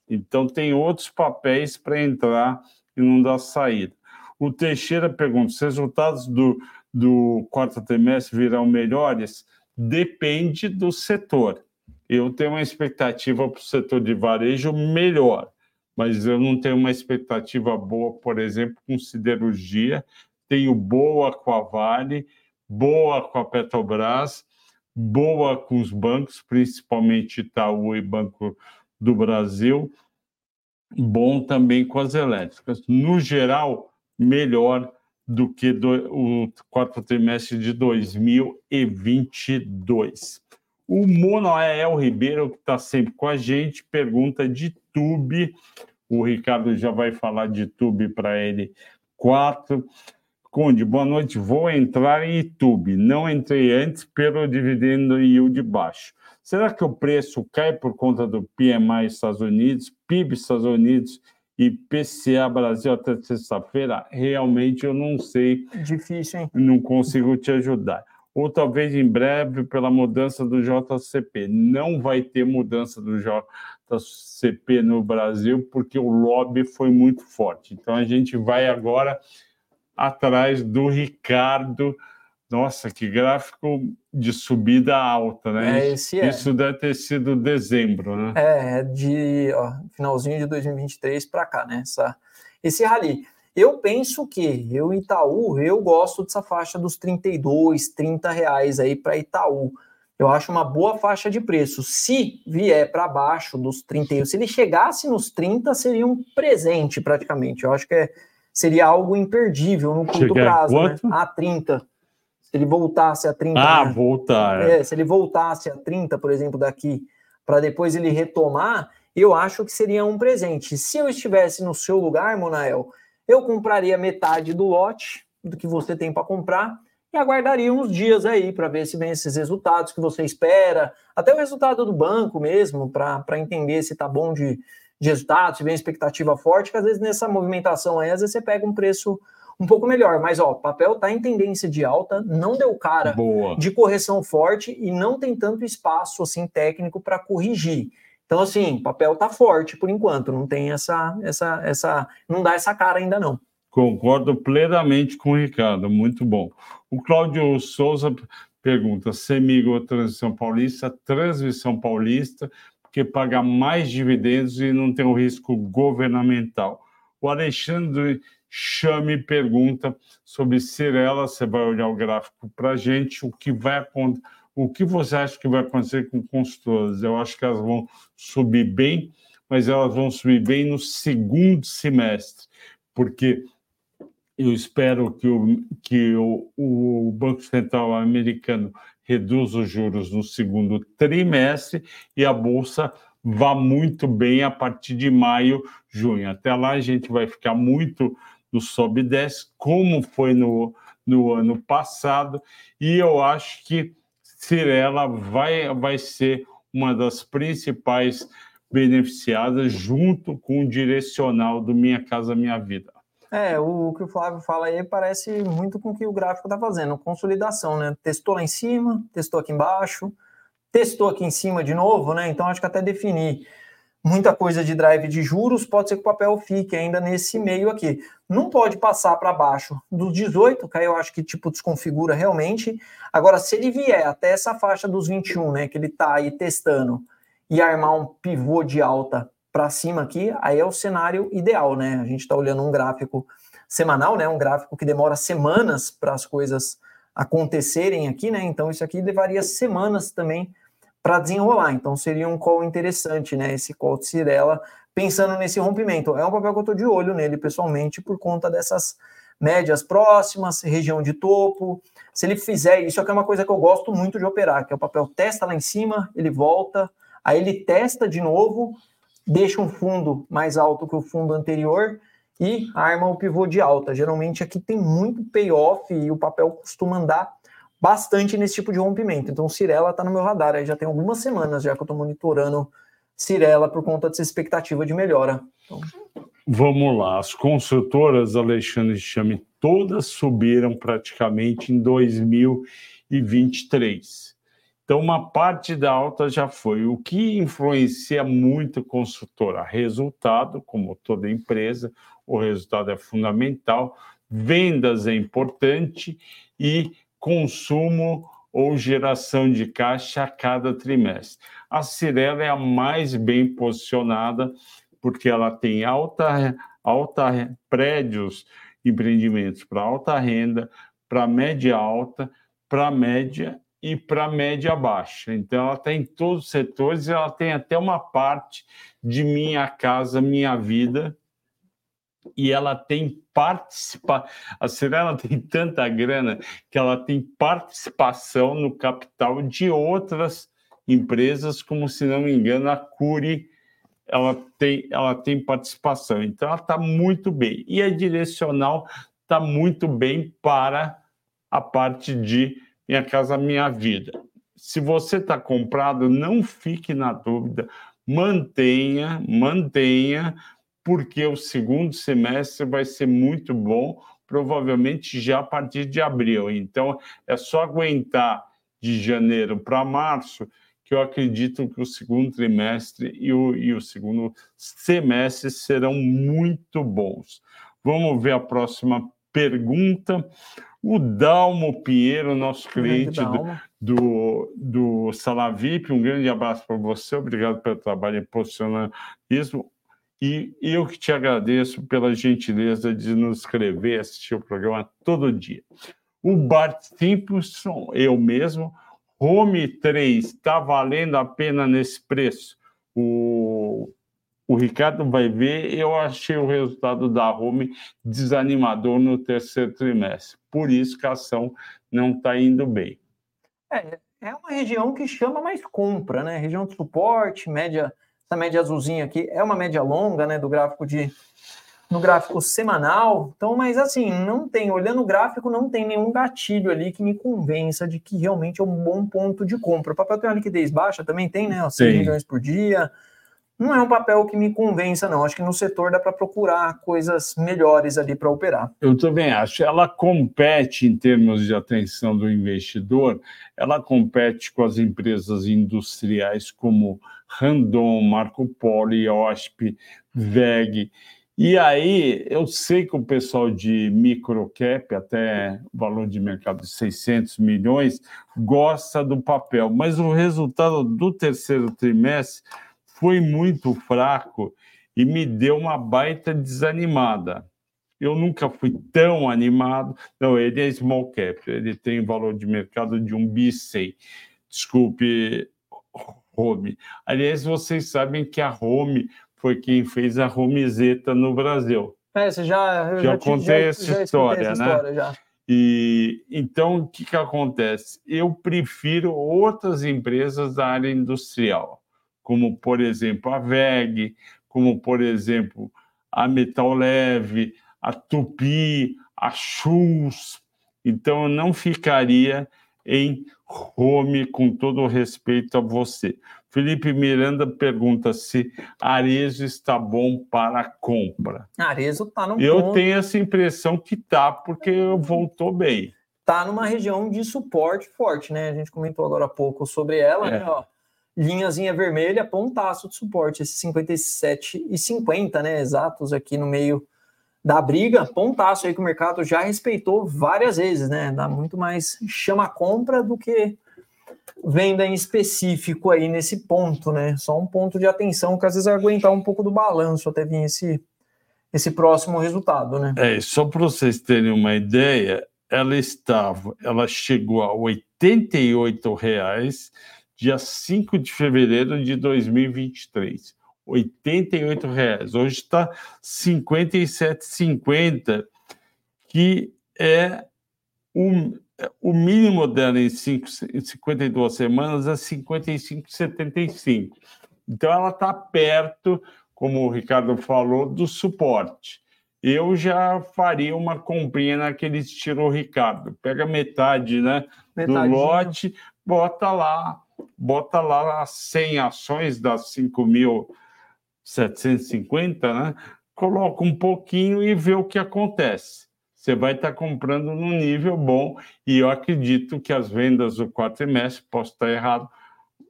Então tem outros papéis para entrar e não dar saída. O Teixeira pergunta: os resultados do, do quarto trimestre virão melhores? Depende do setor. Eu tenho uma expectativa para o setor de varejo melhor mas eu não tenho uma expectativa boa, por exemplo, com siderurgia. Tenho boa com a Vale, boa com a Petrobras, boa com os bancos, principalmente Itaú e Banco do Brasil, bom também com as elétricas. No geral, melhor do que do, o quarto trimestre de 2022. O Monoel Ribeiro, que está sempre com a gente, pergunta de Tube. O Ricardo já vai falar de Tube para ele. Quatro. Conde, boa noite. Vou entrar em YouTube. Não entrei antes pelo dividendo yield baixo. Será que o preço cai por conta do PMI Estados Unidos, PIB Estados Unidos e PCA Brasil até sexta-feira? Realmente eu não sei. Difícil, hein? Não consigo te ajudar ou talvez em breve pela mudança do JCP. Não vai ter mudança do JCP no Brasil, porque o lobby foi muito forte. Então a gente vai agora atrás do Ricardo. Nossa, que gráfico de subida alta, né? É, esse é. Isso deve ter sido dezembro, né? É, de ó, finalzinho de 2023 para cá, né? Essa, esse rally. Eu penso que eu, Itaú, eu gosto dessa faixa dos 32, 30 reais aí para Itaú. Eu acho uma boa faixa de preço. Se vier para baixo dos 31, se ele chegasse nos 30, seria um presente praticamente. Eu acho que é, seria algo imperdível no curto Chegar prazo, né? A 30. Se ele voltasse a 30. Ah, né? voltar. É. é, se ele voltasse a 30, por exemplo, daqui, para depois ele retomar, eu acho que seria um presente. Se eu estivesse no seu lugar, Monael, eu compraria metade do lote do que você tem para comprar e aguardaria uns dias aí para ver se vem esses resultados que você espera, até o resultado do banco mesmo, para entender se está bom de, de resultado, se vem expectativa forte, que às vezes nessa movimentação aí, às vezes você pega um preço um pouco melhor. Mas ó, o papel está em tendência de alta, não deu cara Boa. de correção forte e não tem tanto espaço assim técnico para corrigir. Então, assim, o papel está forte por enquanto, não tem essa, essa, essa, não dá essa cara ainda não. Concordo plenamente com o Ricardo, muito bom. O Cláudio Souza pergunta: Semigo Transição Paulista, Transmissão Paulista, porque paga mais dividendos e não tem o risco governamental. O Alexandre Chame pergunta sobre Cirela, você vai olhar o gráfico para a gente, o que vai acontecer. O que você acha que vai acontecer com consultoras? Eu acho que elas vão subir bem, mas elas vão subir bem no segundo semestre, porque eu espero que o, que o, o Banco Central americano reduza os juros no segundo trimestre e a Bolsa vá muito bem a partir de maio, junho. Até lá a gente vai ficar muito no sobe e desce, como foi no, no ano passado, e eu acho que Cirela vai, vai ser uma das principais beneficiadas junto com o direcional do Minha Casa Minha Vida. É, o, que o Flávio fala aí parece muito com o que o gráfico está fazendo, consolidação, né? Testou lá em cima, testou aqui embaixo, testou aqui em cima de novo, né? Então acho que até definir muita coisa de drive de juros, pode ser que o papel fique ainda nesse meio aqui. Não pode passar para baixo dos 18, que aí eu acho que tipo desconfigura realmente. Agora, se ele vier até essa faixa dos 21, né, que ele está aí testando, e armar um pivô de alta para cima aqui, aí é o cenário ideal, né? A gente está olhando um gráfico semanal, né? Um gráfico que demora semanas para as coisas acontecerem aqui, né? Então isso aqui levaria semanas também para desenrolar. Então seria um call interessante, né? Esse call de Cirela, pensando nesse rompimento. É um papel que eu estou de olho nele pessoalmente por conta dessas médias próximas, região de topo. Se ele fizer isso, aqui é uma coisa que eu gosto muito de operar, que é o papel testa lá em cima, ele volta, aí ele testa de novo deixa um fundo mais alto que o fundo anterior e arma o pivô de alta. Geralmente aqui tem muito payoff e o papel costuma andar bastante nesse tipo de rompimento. Então, Cirela está no meu radar. Aí já tem algumas semanas já que eu estou monitorando Cirela por conta dessa expectativa de melhora. Então... Vamos lá. As construtoras, Alexandre Chame, todas subiram praticamente em 2023. Então, uma parte da alta já foi. O que influencia muito a consultora? Resultado, como toda empresa, o resultado é fundamental, vendas é importante e consumo ou geração de caixa a cada trimestre. A Cirela é a mais bem posicionada porque ela tem alta, alta prédios, empreendimentos para alta renda, para média alta, para média e para média baixa. Então, ela está em todos os setores, ela tem até uma parte de Minha Casa Minha Vida, e ela tem participação. A Cirela tem tanta grana que ela tem participação no capital de outras empresas, como se não me engano, a Curi ela tem, ela tem participação. Então, ela está muito bem. E a direcional está muito bem para a parte de minha Casa Minha Vida. Se você está comprado, não fique na dúvida, mantenha, mantenha, porque o segundo semestre vai ser muito bom, provavelmente já a partir de abril. Então, é só aguentar de janeiro para março, que eu acredito que o segundo trimestre e o, e o segundo semestre serão muito bons. Vamos ver a próxima pergunta. O Dalmo Pinheiro, nosso cliente do, do, do Salavip, um grande abraço para você, obrigado pelo trabalho em posicionalismo. E eu que te agradeço pela gentileza de nos escrever, assistir o programa todo dia. O Bart Simpson, eu mesmo, Home 3, está valendo a pena nesse preço? O, o Ricardo vai ver, eu achei o resultado da Home desanimador no terceiro trimestre. Por isso que a ação não está indo bem. É, é uma região que chama mais compra, né? Região de suporte, média essa média azulzinha aqui é uma média longa, né, do gráfico de no gráfico semanal. Então, mas assim, não tem, olhando o gráfico, não tem nenhum gatilho ali que me convença de que realmente é um bom ponto de compra. O papel tem uma liquidez baixa, também tem, né? 6 milhões por dia. Não é um papel que me convença, não. Acho que no setor dá para procurar coisas melhores ali para operar. Eu também acho. Ela compete em termos de atenção do investidor, ela compete com as empresas industriais como Randon, Marco Polo, IOSP, VEG. E aí, eu sei que o pessoal de microcap, até valor de mercado de 600 milhões, gosta do papel, mas o resultado do terceiro trimestre foi muito fraco e me deu uma baita desanimada. Eu nunca fui tão animado. Não, ele é small cap, ele tem valor de mercado de um bi 100. Desculpe, Home. Aliás, vocês sabem que a Home foi quem fez a Homezeta no Brasil. É, você já, já, já contei já, essa, já história, essa né? História, já. E então o que, que acontece? Eu prefiro outras empresas da área industrial, como por exemplo a VEG, como por exemplo a Metal Leve, a Tupi, a Schultz. Então eu não ficaria em home, com todo o respeito a você. Felipe Miranda pergunta se Arezo está bom para compra. Arezo está no Eu ponto... tenho essa impressão que está, porque voltou bem. Está numa região de suporte forte, né? A gente comentou agora há pouco sobre ela, é. né? Ó, linhazinha vermelha, pontaço de suporte, esse 57 e 50, né? Exatos aqui no meio da briga, pontaço aí que o mercado já respeitou várias vezes, né? Dá muito mais chama compra do que venda em específico aí nesse ponto, né? Só um ponto de atenção que às vezes aguentar um pouco do balanço até vir esse, esse próximo resultado, né? É, só para vocês terem uma ideia, ela estava, ela chegou a R$ 88,00 dia 5 de fevereiro de 2023. 88 reais. Hoje está 57,50, que é o, o mínimo dela em, cinco, em 52 semanas é 55,75. Então ela está perto, como o Ricardo falou, do suporte. Eu já faria uma comprinha naquele estilo Ricardo. Pega metade né, do lote, bota lá, bota lá as 100 ações das 5 mil 750, né? Coloca um pouquinho e vê o que acontece. Você vai estar comprando num nível bom e eu acredito que as vendas do quatrimestre, posso estar errado,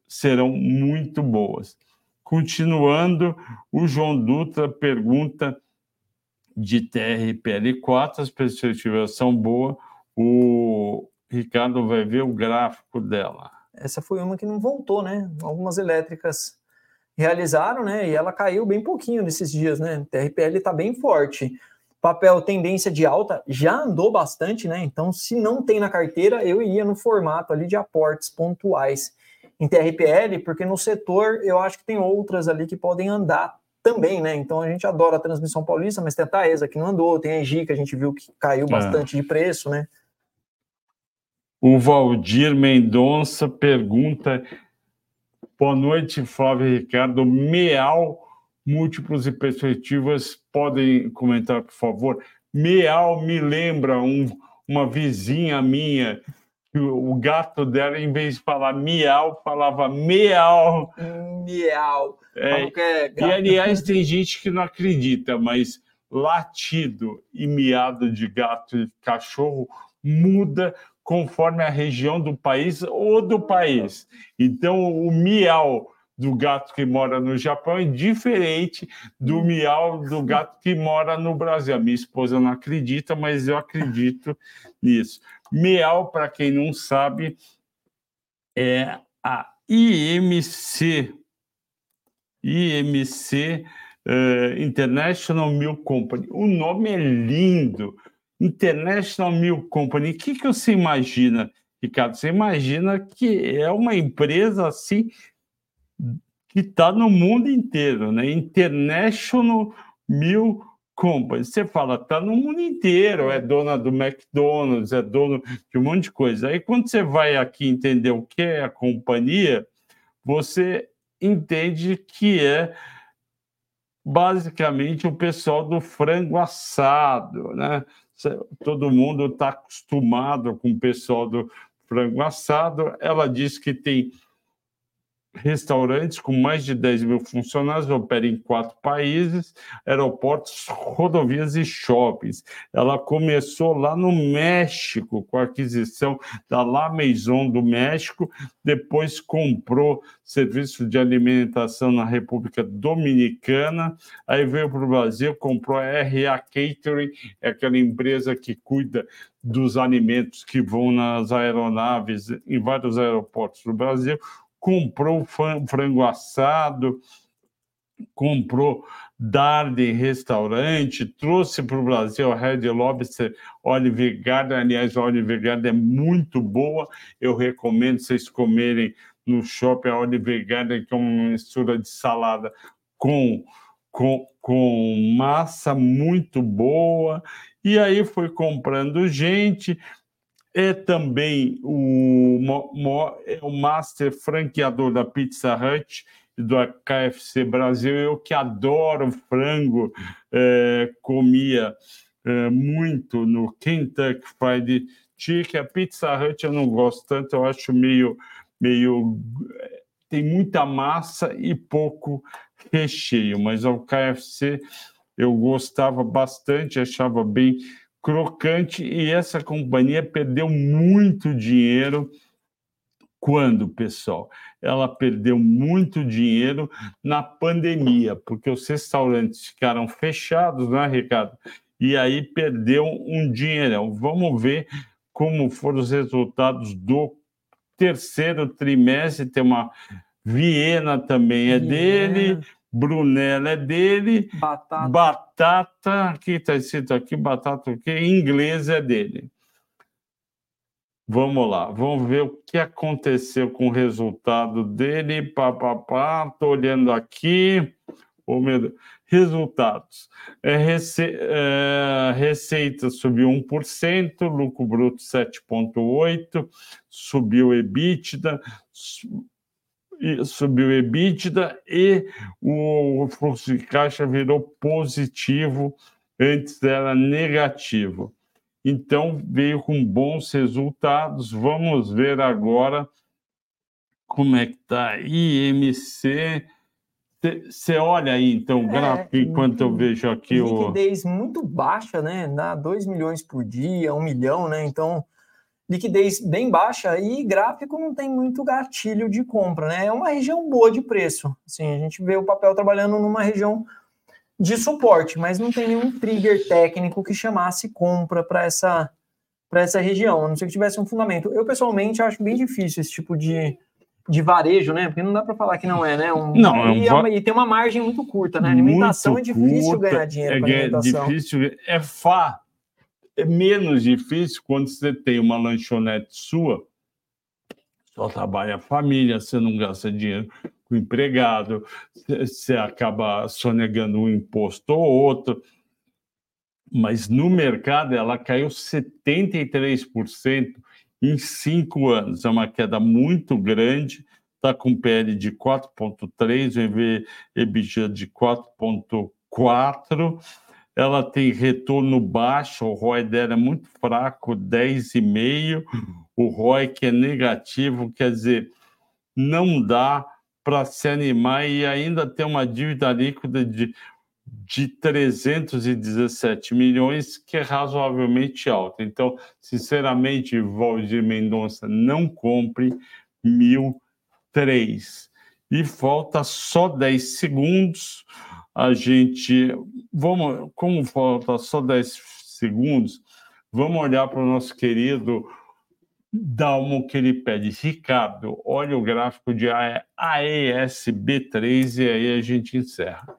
serão muito boas. Continuando, o João Dutra pergunta de TRPL4, as perspectivas são boas, o Ricardo vai ver o gráfico dela. Essa foi uma que não voltou, né? Algumas elétricas realizaram, né? E ela caiu bem pouquinho nesses dias, né? TRPL está bem forte. Papel tendência de alta já andou bastante, né? Então, se não tem na carteira, eu iria no formato ali de aportes pontuais em TRPL, porque no setor eu acho que tem outras ali que podem andar também, né? Então a gente adora a transmissão paulista, mas tem a Taesa que não andou, tem a Engie que a gente viu que caiu é. bastante de preço, né? O Valdir Mendonça pergunta Boa noite, Flávio e Ricardo. Meal, múltiplos e perspectivas, podem comentar, por favor. Meal me lembra um, uma vizinha minha, que o gato dela, em vez de falar miau, falava meal. Miau. É, é e, aliás, tem gente que não acredita, mas latido e miado de gato e cachorro muda conforme a região do país ou do país. Então, o miau do gato que mora no Japão é diferente do miau do gato que mora no Brasil. A minha esposa não acredita, mas eu acredito nisso. Miau, para quem não sabe, é a IMC. IMC uh, International Milk Company. O nome é lindo, International Milk Company. O que, que você imagina, Ricardo? Você imagina que é uma empresa assim que está no mundo inteiro, né? International Milk Company. Você fala, está no mundo inteiro, é dona do McDonald's, é dono de um monte de coisa. Aí quando você vai aqui entender o que é a companhia, você entende que é basicamente o pessoal do frango assado, né? Todo mundo está acostumado com o pessoal do frango assado. Ela diz que tem restaurantes com mais de 10 mil funcionários, opera em quatro países, aeroportos, rodovias e shoppings. Ela começou lá no México, com a aquisição da La Maison do México, depois comprou serviço de alimentação na República Dominicana, aí veio para o Brasil, comprou a RA Catering, é aquela empresa que cuida dos alimentos que vão nas aeronaves em vários aeroportos do Brasil, comprou frango assado, comprou Darden Restaurante, trouxe para o Brasil a Red Lobster Olive Garden. Aliás, a Olive Garden é muito boa. Eu recomendo vocês comerem no shopping a Olive Garden, que é uma mistura de salada com, com, com massa muito boa. E aí foi comprando gente é também o, é o master franqueador da Pizza Hut e do KFC Brasil. Eu que adoro frango, é, comia é, muito no Kentucky Fried Chicken. A Pizza Hut eu não gosto tanto, eu acho meio, meio tem muita massa e pouco recheio, mas o KFC eu gostava bastante, achava bem crocante e essa companhia perdeu muito dinheiro. Quando, pessoal? Ela perdeu muito dinheiro na pandemia, porque os restaurantes ficaram fechados, né, Ricardo? E aí perdeu um dinheirão. Vamos ver como foram os resultados do terceiro trimestre. Tem uma Viena também é dele. Brunella é dele, batata, batata aqui está escrito aqui, batata o quê? Em inglês é dele. Vamos lá, vamos ver o que aconteceu com o resultado dele. Tô olhando aqui. Oh. Resultados. É, rece... é, receita subiu 1%, lucro bruto 7,8%, subiu EBITDA, subiu o EBITDA e o fluxo de caixa virou positivo, antes era negativo. Então, veio com bons resultados. Vamos ver agora como é que está IMC. Você olha aí, então, o é, gráfico, enquanto eu vejo aqui o... Liquidez muito baixa, né? Dá 2 milhões por dia, 1 um milhão, né? Então, liquidez bem baixa e gráfico não tem muito gatilho de compra, né? É uma região boa de preço. Assim, a gente vê o papel trabalhando numa região de suporte, mas não tem nenhum trigger técnico que chamasse compra para essa para essa região, a não ser que tivesse um fundamento. Eu pessoalmente acho bem difícil esse tipo de, de varejo, né? Porque não dá para falar que não é, né? Um, não, e, é, e, tem uma margem muito curta, né? Alimentação é difícil curta, ganhar dinheiro é, com alimentação. É difícil, é fá é menos difícil quando você tem uma lanchonete sua, só trabalha a família, você não gasta dinheiro com empregado, você acaba sonegando um imposto ou outro. Mas no mercado ela caiu 73% em cinco anos. É uma queda muito grande, está com PL de 4,3, o EBITDA de 4,4 ela tem retorno baixo, o ROI dela é muito fraco, 10,5, o ROI que é negativo, quer dizer, não dá para se animar e ainda tem uma dívida líquida de, de 317 milhões, que é razoavelmente alta. Então, sinceramente, Valdir Mendonça, não compre 1.003. E falta só 10 segundos a gente. Vamos, como falta só 10 segundos, vamos olhar para o nosso querido Dalmo que ele pede. Ricardo, olha o gráfico de AESB3 e aí a gente encerra.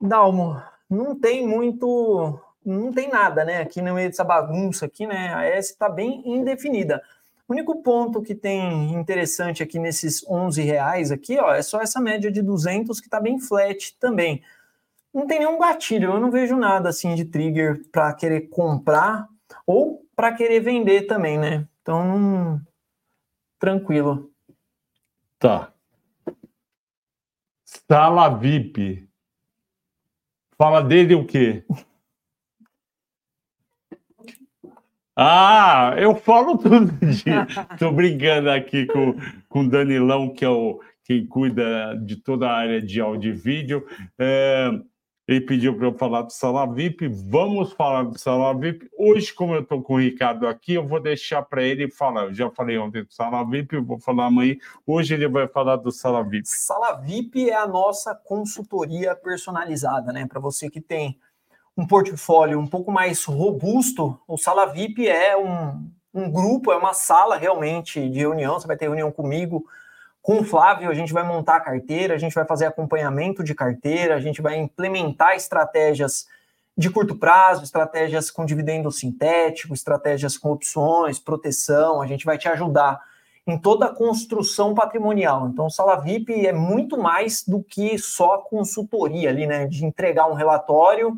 Dalmo, não tem muito, não tem nada, né? Aqui no meio dessa bagunça aqui, né? A S está bem indefinida. O único ponto que tem interessante aqui nesses 11 reais aqui, ó, é só essa média de 200 que está bem flat também. Não tem nenhum gatilho, eu não vejo nada assim de trigger para querer comprar ou para querer vender também, né? Então, tranquilo. Tá. Sala VIP. Fala dele o quê? Ah, eu falo todo dia. Estou brincando aqui com, com o Danilão, que é o, quem cuida de toda a área de áudio e vídeo. É, ele pediu para eu falar do Sala VIP. Vamos falar do Sala VIP. Hoje, como eu estou com o Ricardo aqui, eu vou deixar para ele falar. Eu já falei ontem do Sala VIP, vou falar amanhã. Hoje ele vai falar do Sala VIP. Sala VIP é a nossa consultoria personalizada, né? Para você que tem um portfólio um pouco mais robusto, o Sala VIP é um, um grupo, é uma sala realmente de reunião. Você vai ter reunião comigo, com o Flávio, a gente vai montar a carteira, a gente vai fazer acompanhamento de carteira, a gente vai implementar estratégias de curto prazo, estratégias com dividendo sintético, estratégias com opções, proteção, a gente vai te ajudar em toda a construção patrimonial. Então, Sala VIP é muito mais do que só consultoria ali, né? De entregar um relatório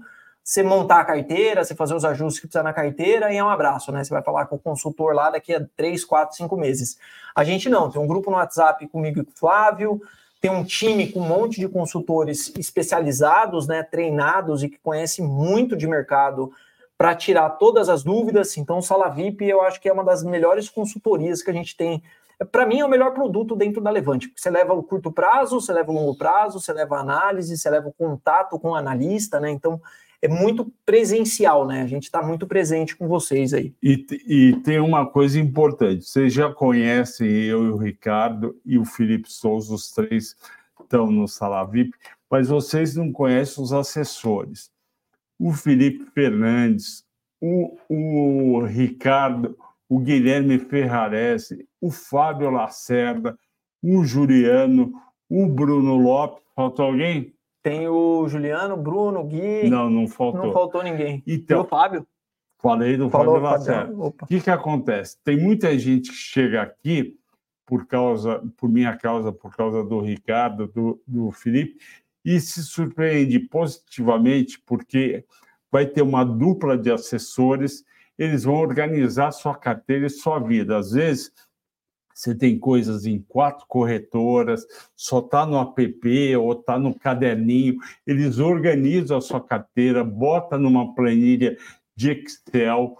você montar a carteira, você fazer os ajustes que precisa na carteira e é um abraço, né? Você vai falar com o consultor lá daqui a três, quatro, cinco meses. A gente não, tem um grupo no WhatsApp comigo e com o Flávio, tem um time com um monte de consultores especializados, né, treinados e que conhecem muito de mercado para tirar todas as dúvidas. Então, Sala VIP eu acho que é uma das melhores consultorias que a gente tem. Para mim, é o melhor produto dentro da Levante, você leva o curto prazo, você leva o longo prazo, você leva a análise, você leva o contato com o analista, né? Então, é muito presencial, né? A gente está muito presente com vocês aí. E, e, tem uma coisa importante: vocês já conhecem eu e o Ricardo e o Felipe Souza, os três estão no Sala VIP, mas vocês não conhecem os assessores. O Felipe Fernandes, o, o Ricardo, o Guilherme Ferrarese, o Fábio Lacerda, o Juliano, o Bruno Lopes. Faltou alguém? Tem o Juliano, Bruno, Gui. Não, não faltou. Não faltou ninguém. Então, e o Fábio? Falei do Falou, Fábio Lacerda. O que, que acontece? Tem muita gente que chega aqui por causa, por minha causa, por causa do Ricardo, do, do Felipe, e se surpreende positivamente porque vai ter uma dupla de assessores, eles vão organizar sua carteira e sua vida. Às vezes, você tem coisas em quatro corretoras, só está no app ou está no caderninho, eles organizam a sua carteira, bota numa planilha de Excel,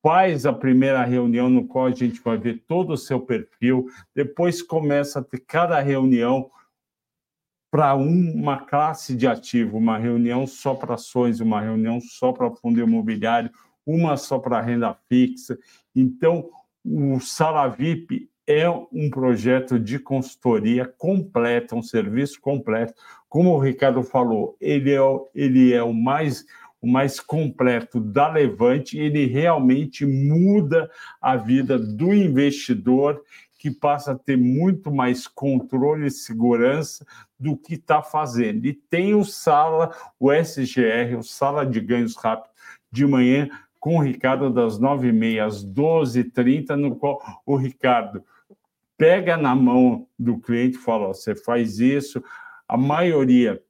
faz a primeira reunião no qual a gente vai ver todo o seu perfil, depois começa a ter cada reunião para uma classe de ativo, uma reunião só para ações, uma reunião só para fundo imobiliário, uma só para renda fixa. Então, o Sala VIP é um projeto de consultoria completo, um serviço completo. Como o Ricardo falou, ele é, ele é o mais o mais completo da Levante, ele realmente muda a vida do investidor, que passa a ter muito mais controle e segurança do que está fazendo. E tem o Sala, o SGR, o Sala de Ganhos Rápidos, de manhã, com o Ricardo, das 9h30 às 12h30, no qual o Ricardo pega na mão do cliente e fala: ó, você faz isso. A maioria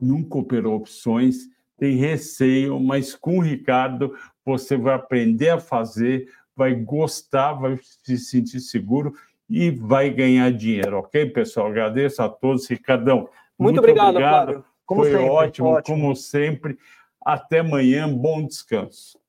nunca operou opções, tem receio, mas com o Ricardo você vai aprender a fazer, vai gostar, vai se sentir seguro e vai ganhar dinheiro, ok, pessoal? Agradeço a todos, Ricardão. Muito, muito obrigado, obrigado. Flávio. Como Foi sempre, ótimo, ótimo, como sempre. Até amanhã, bom descanso.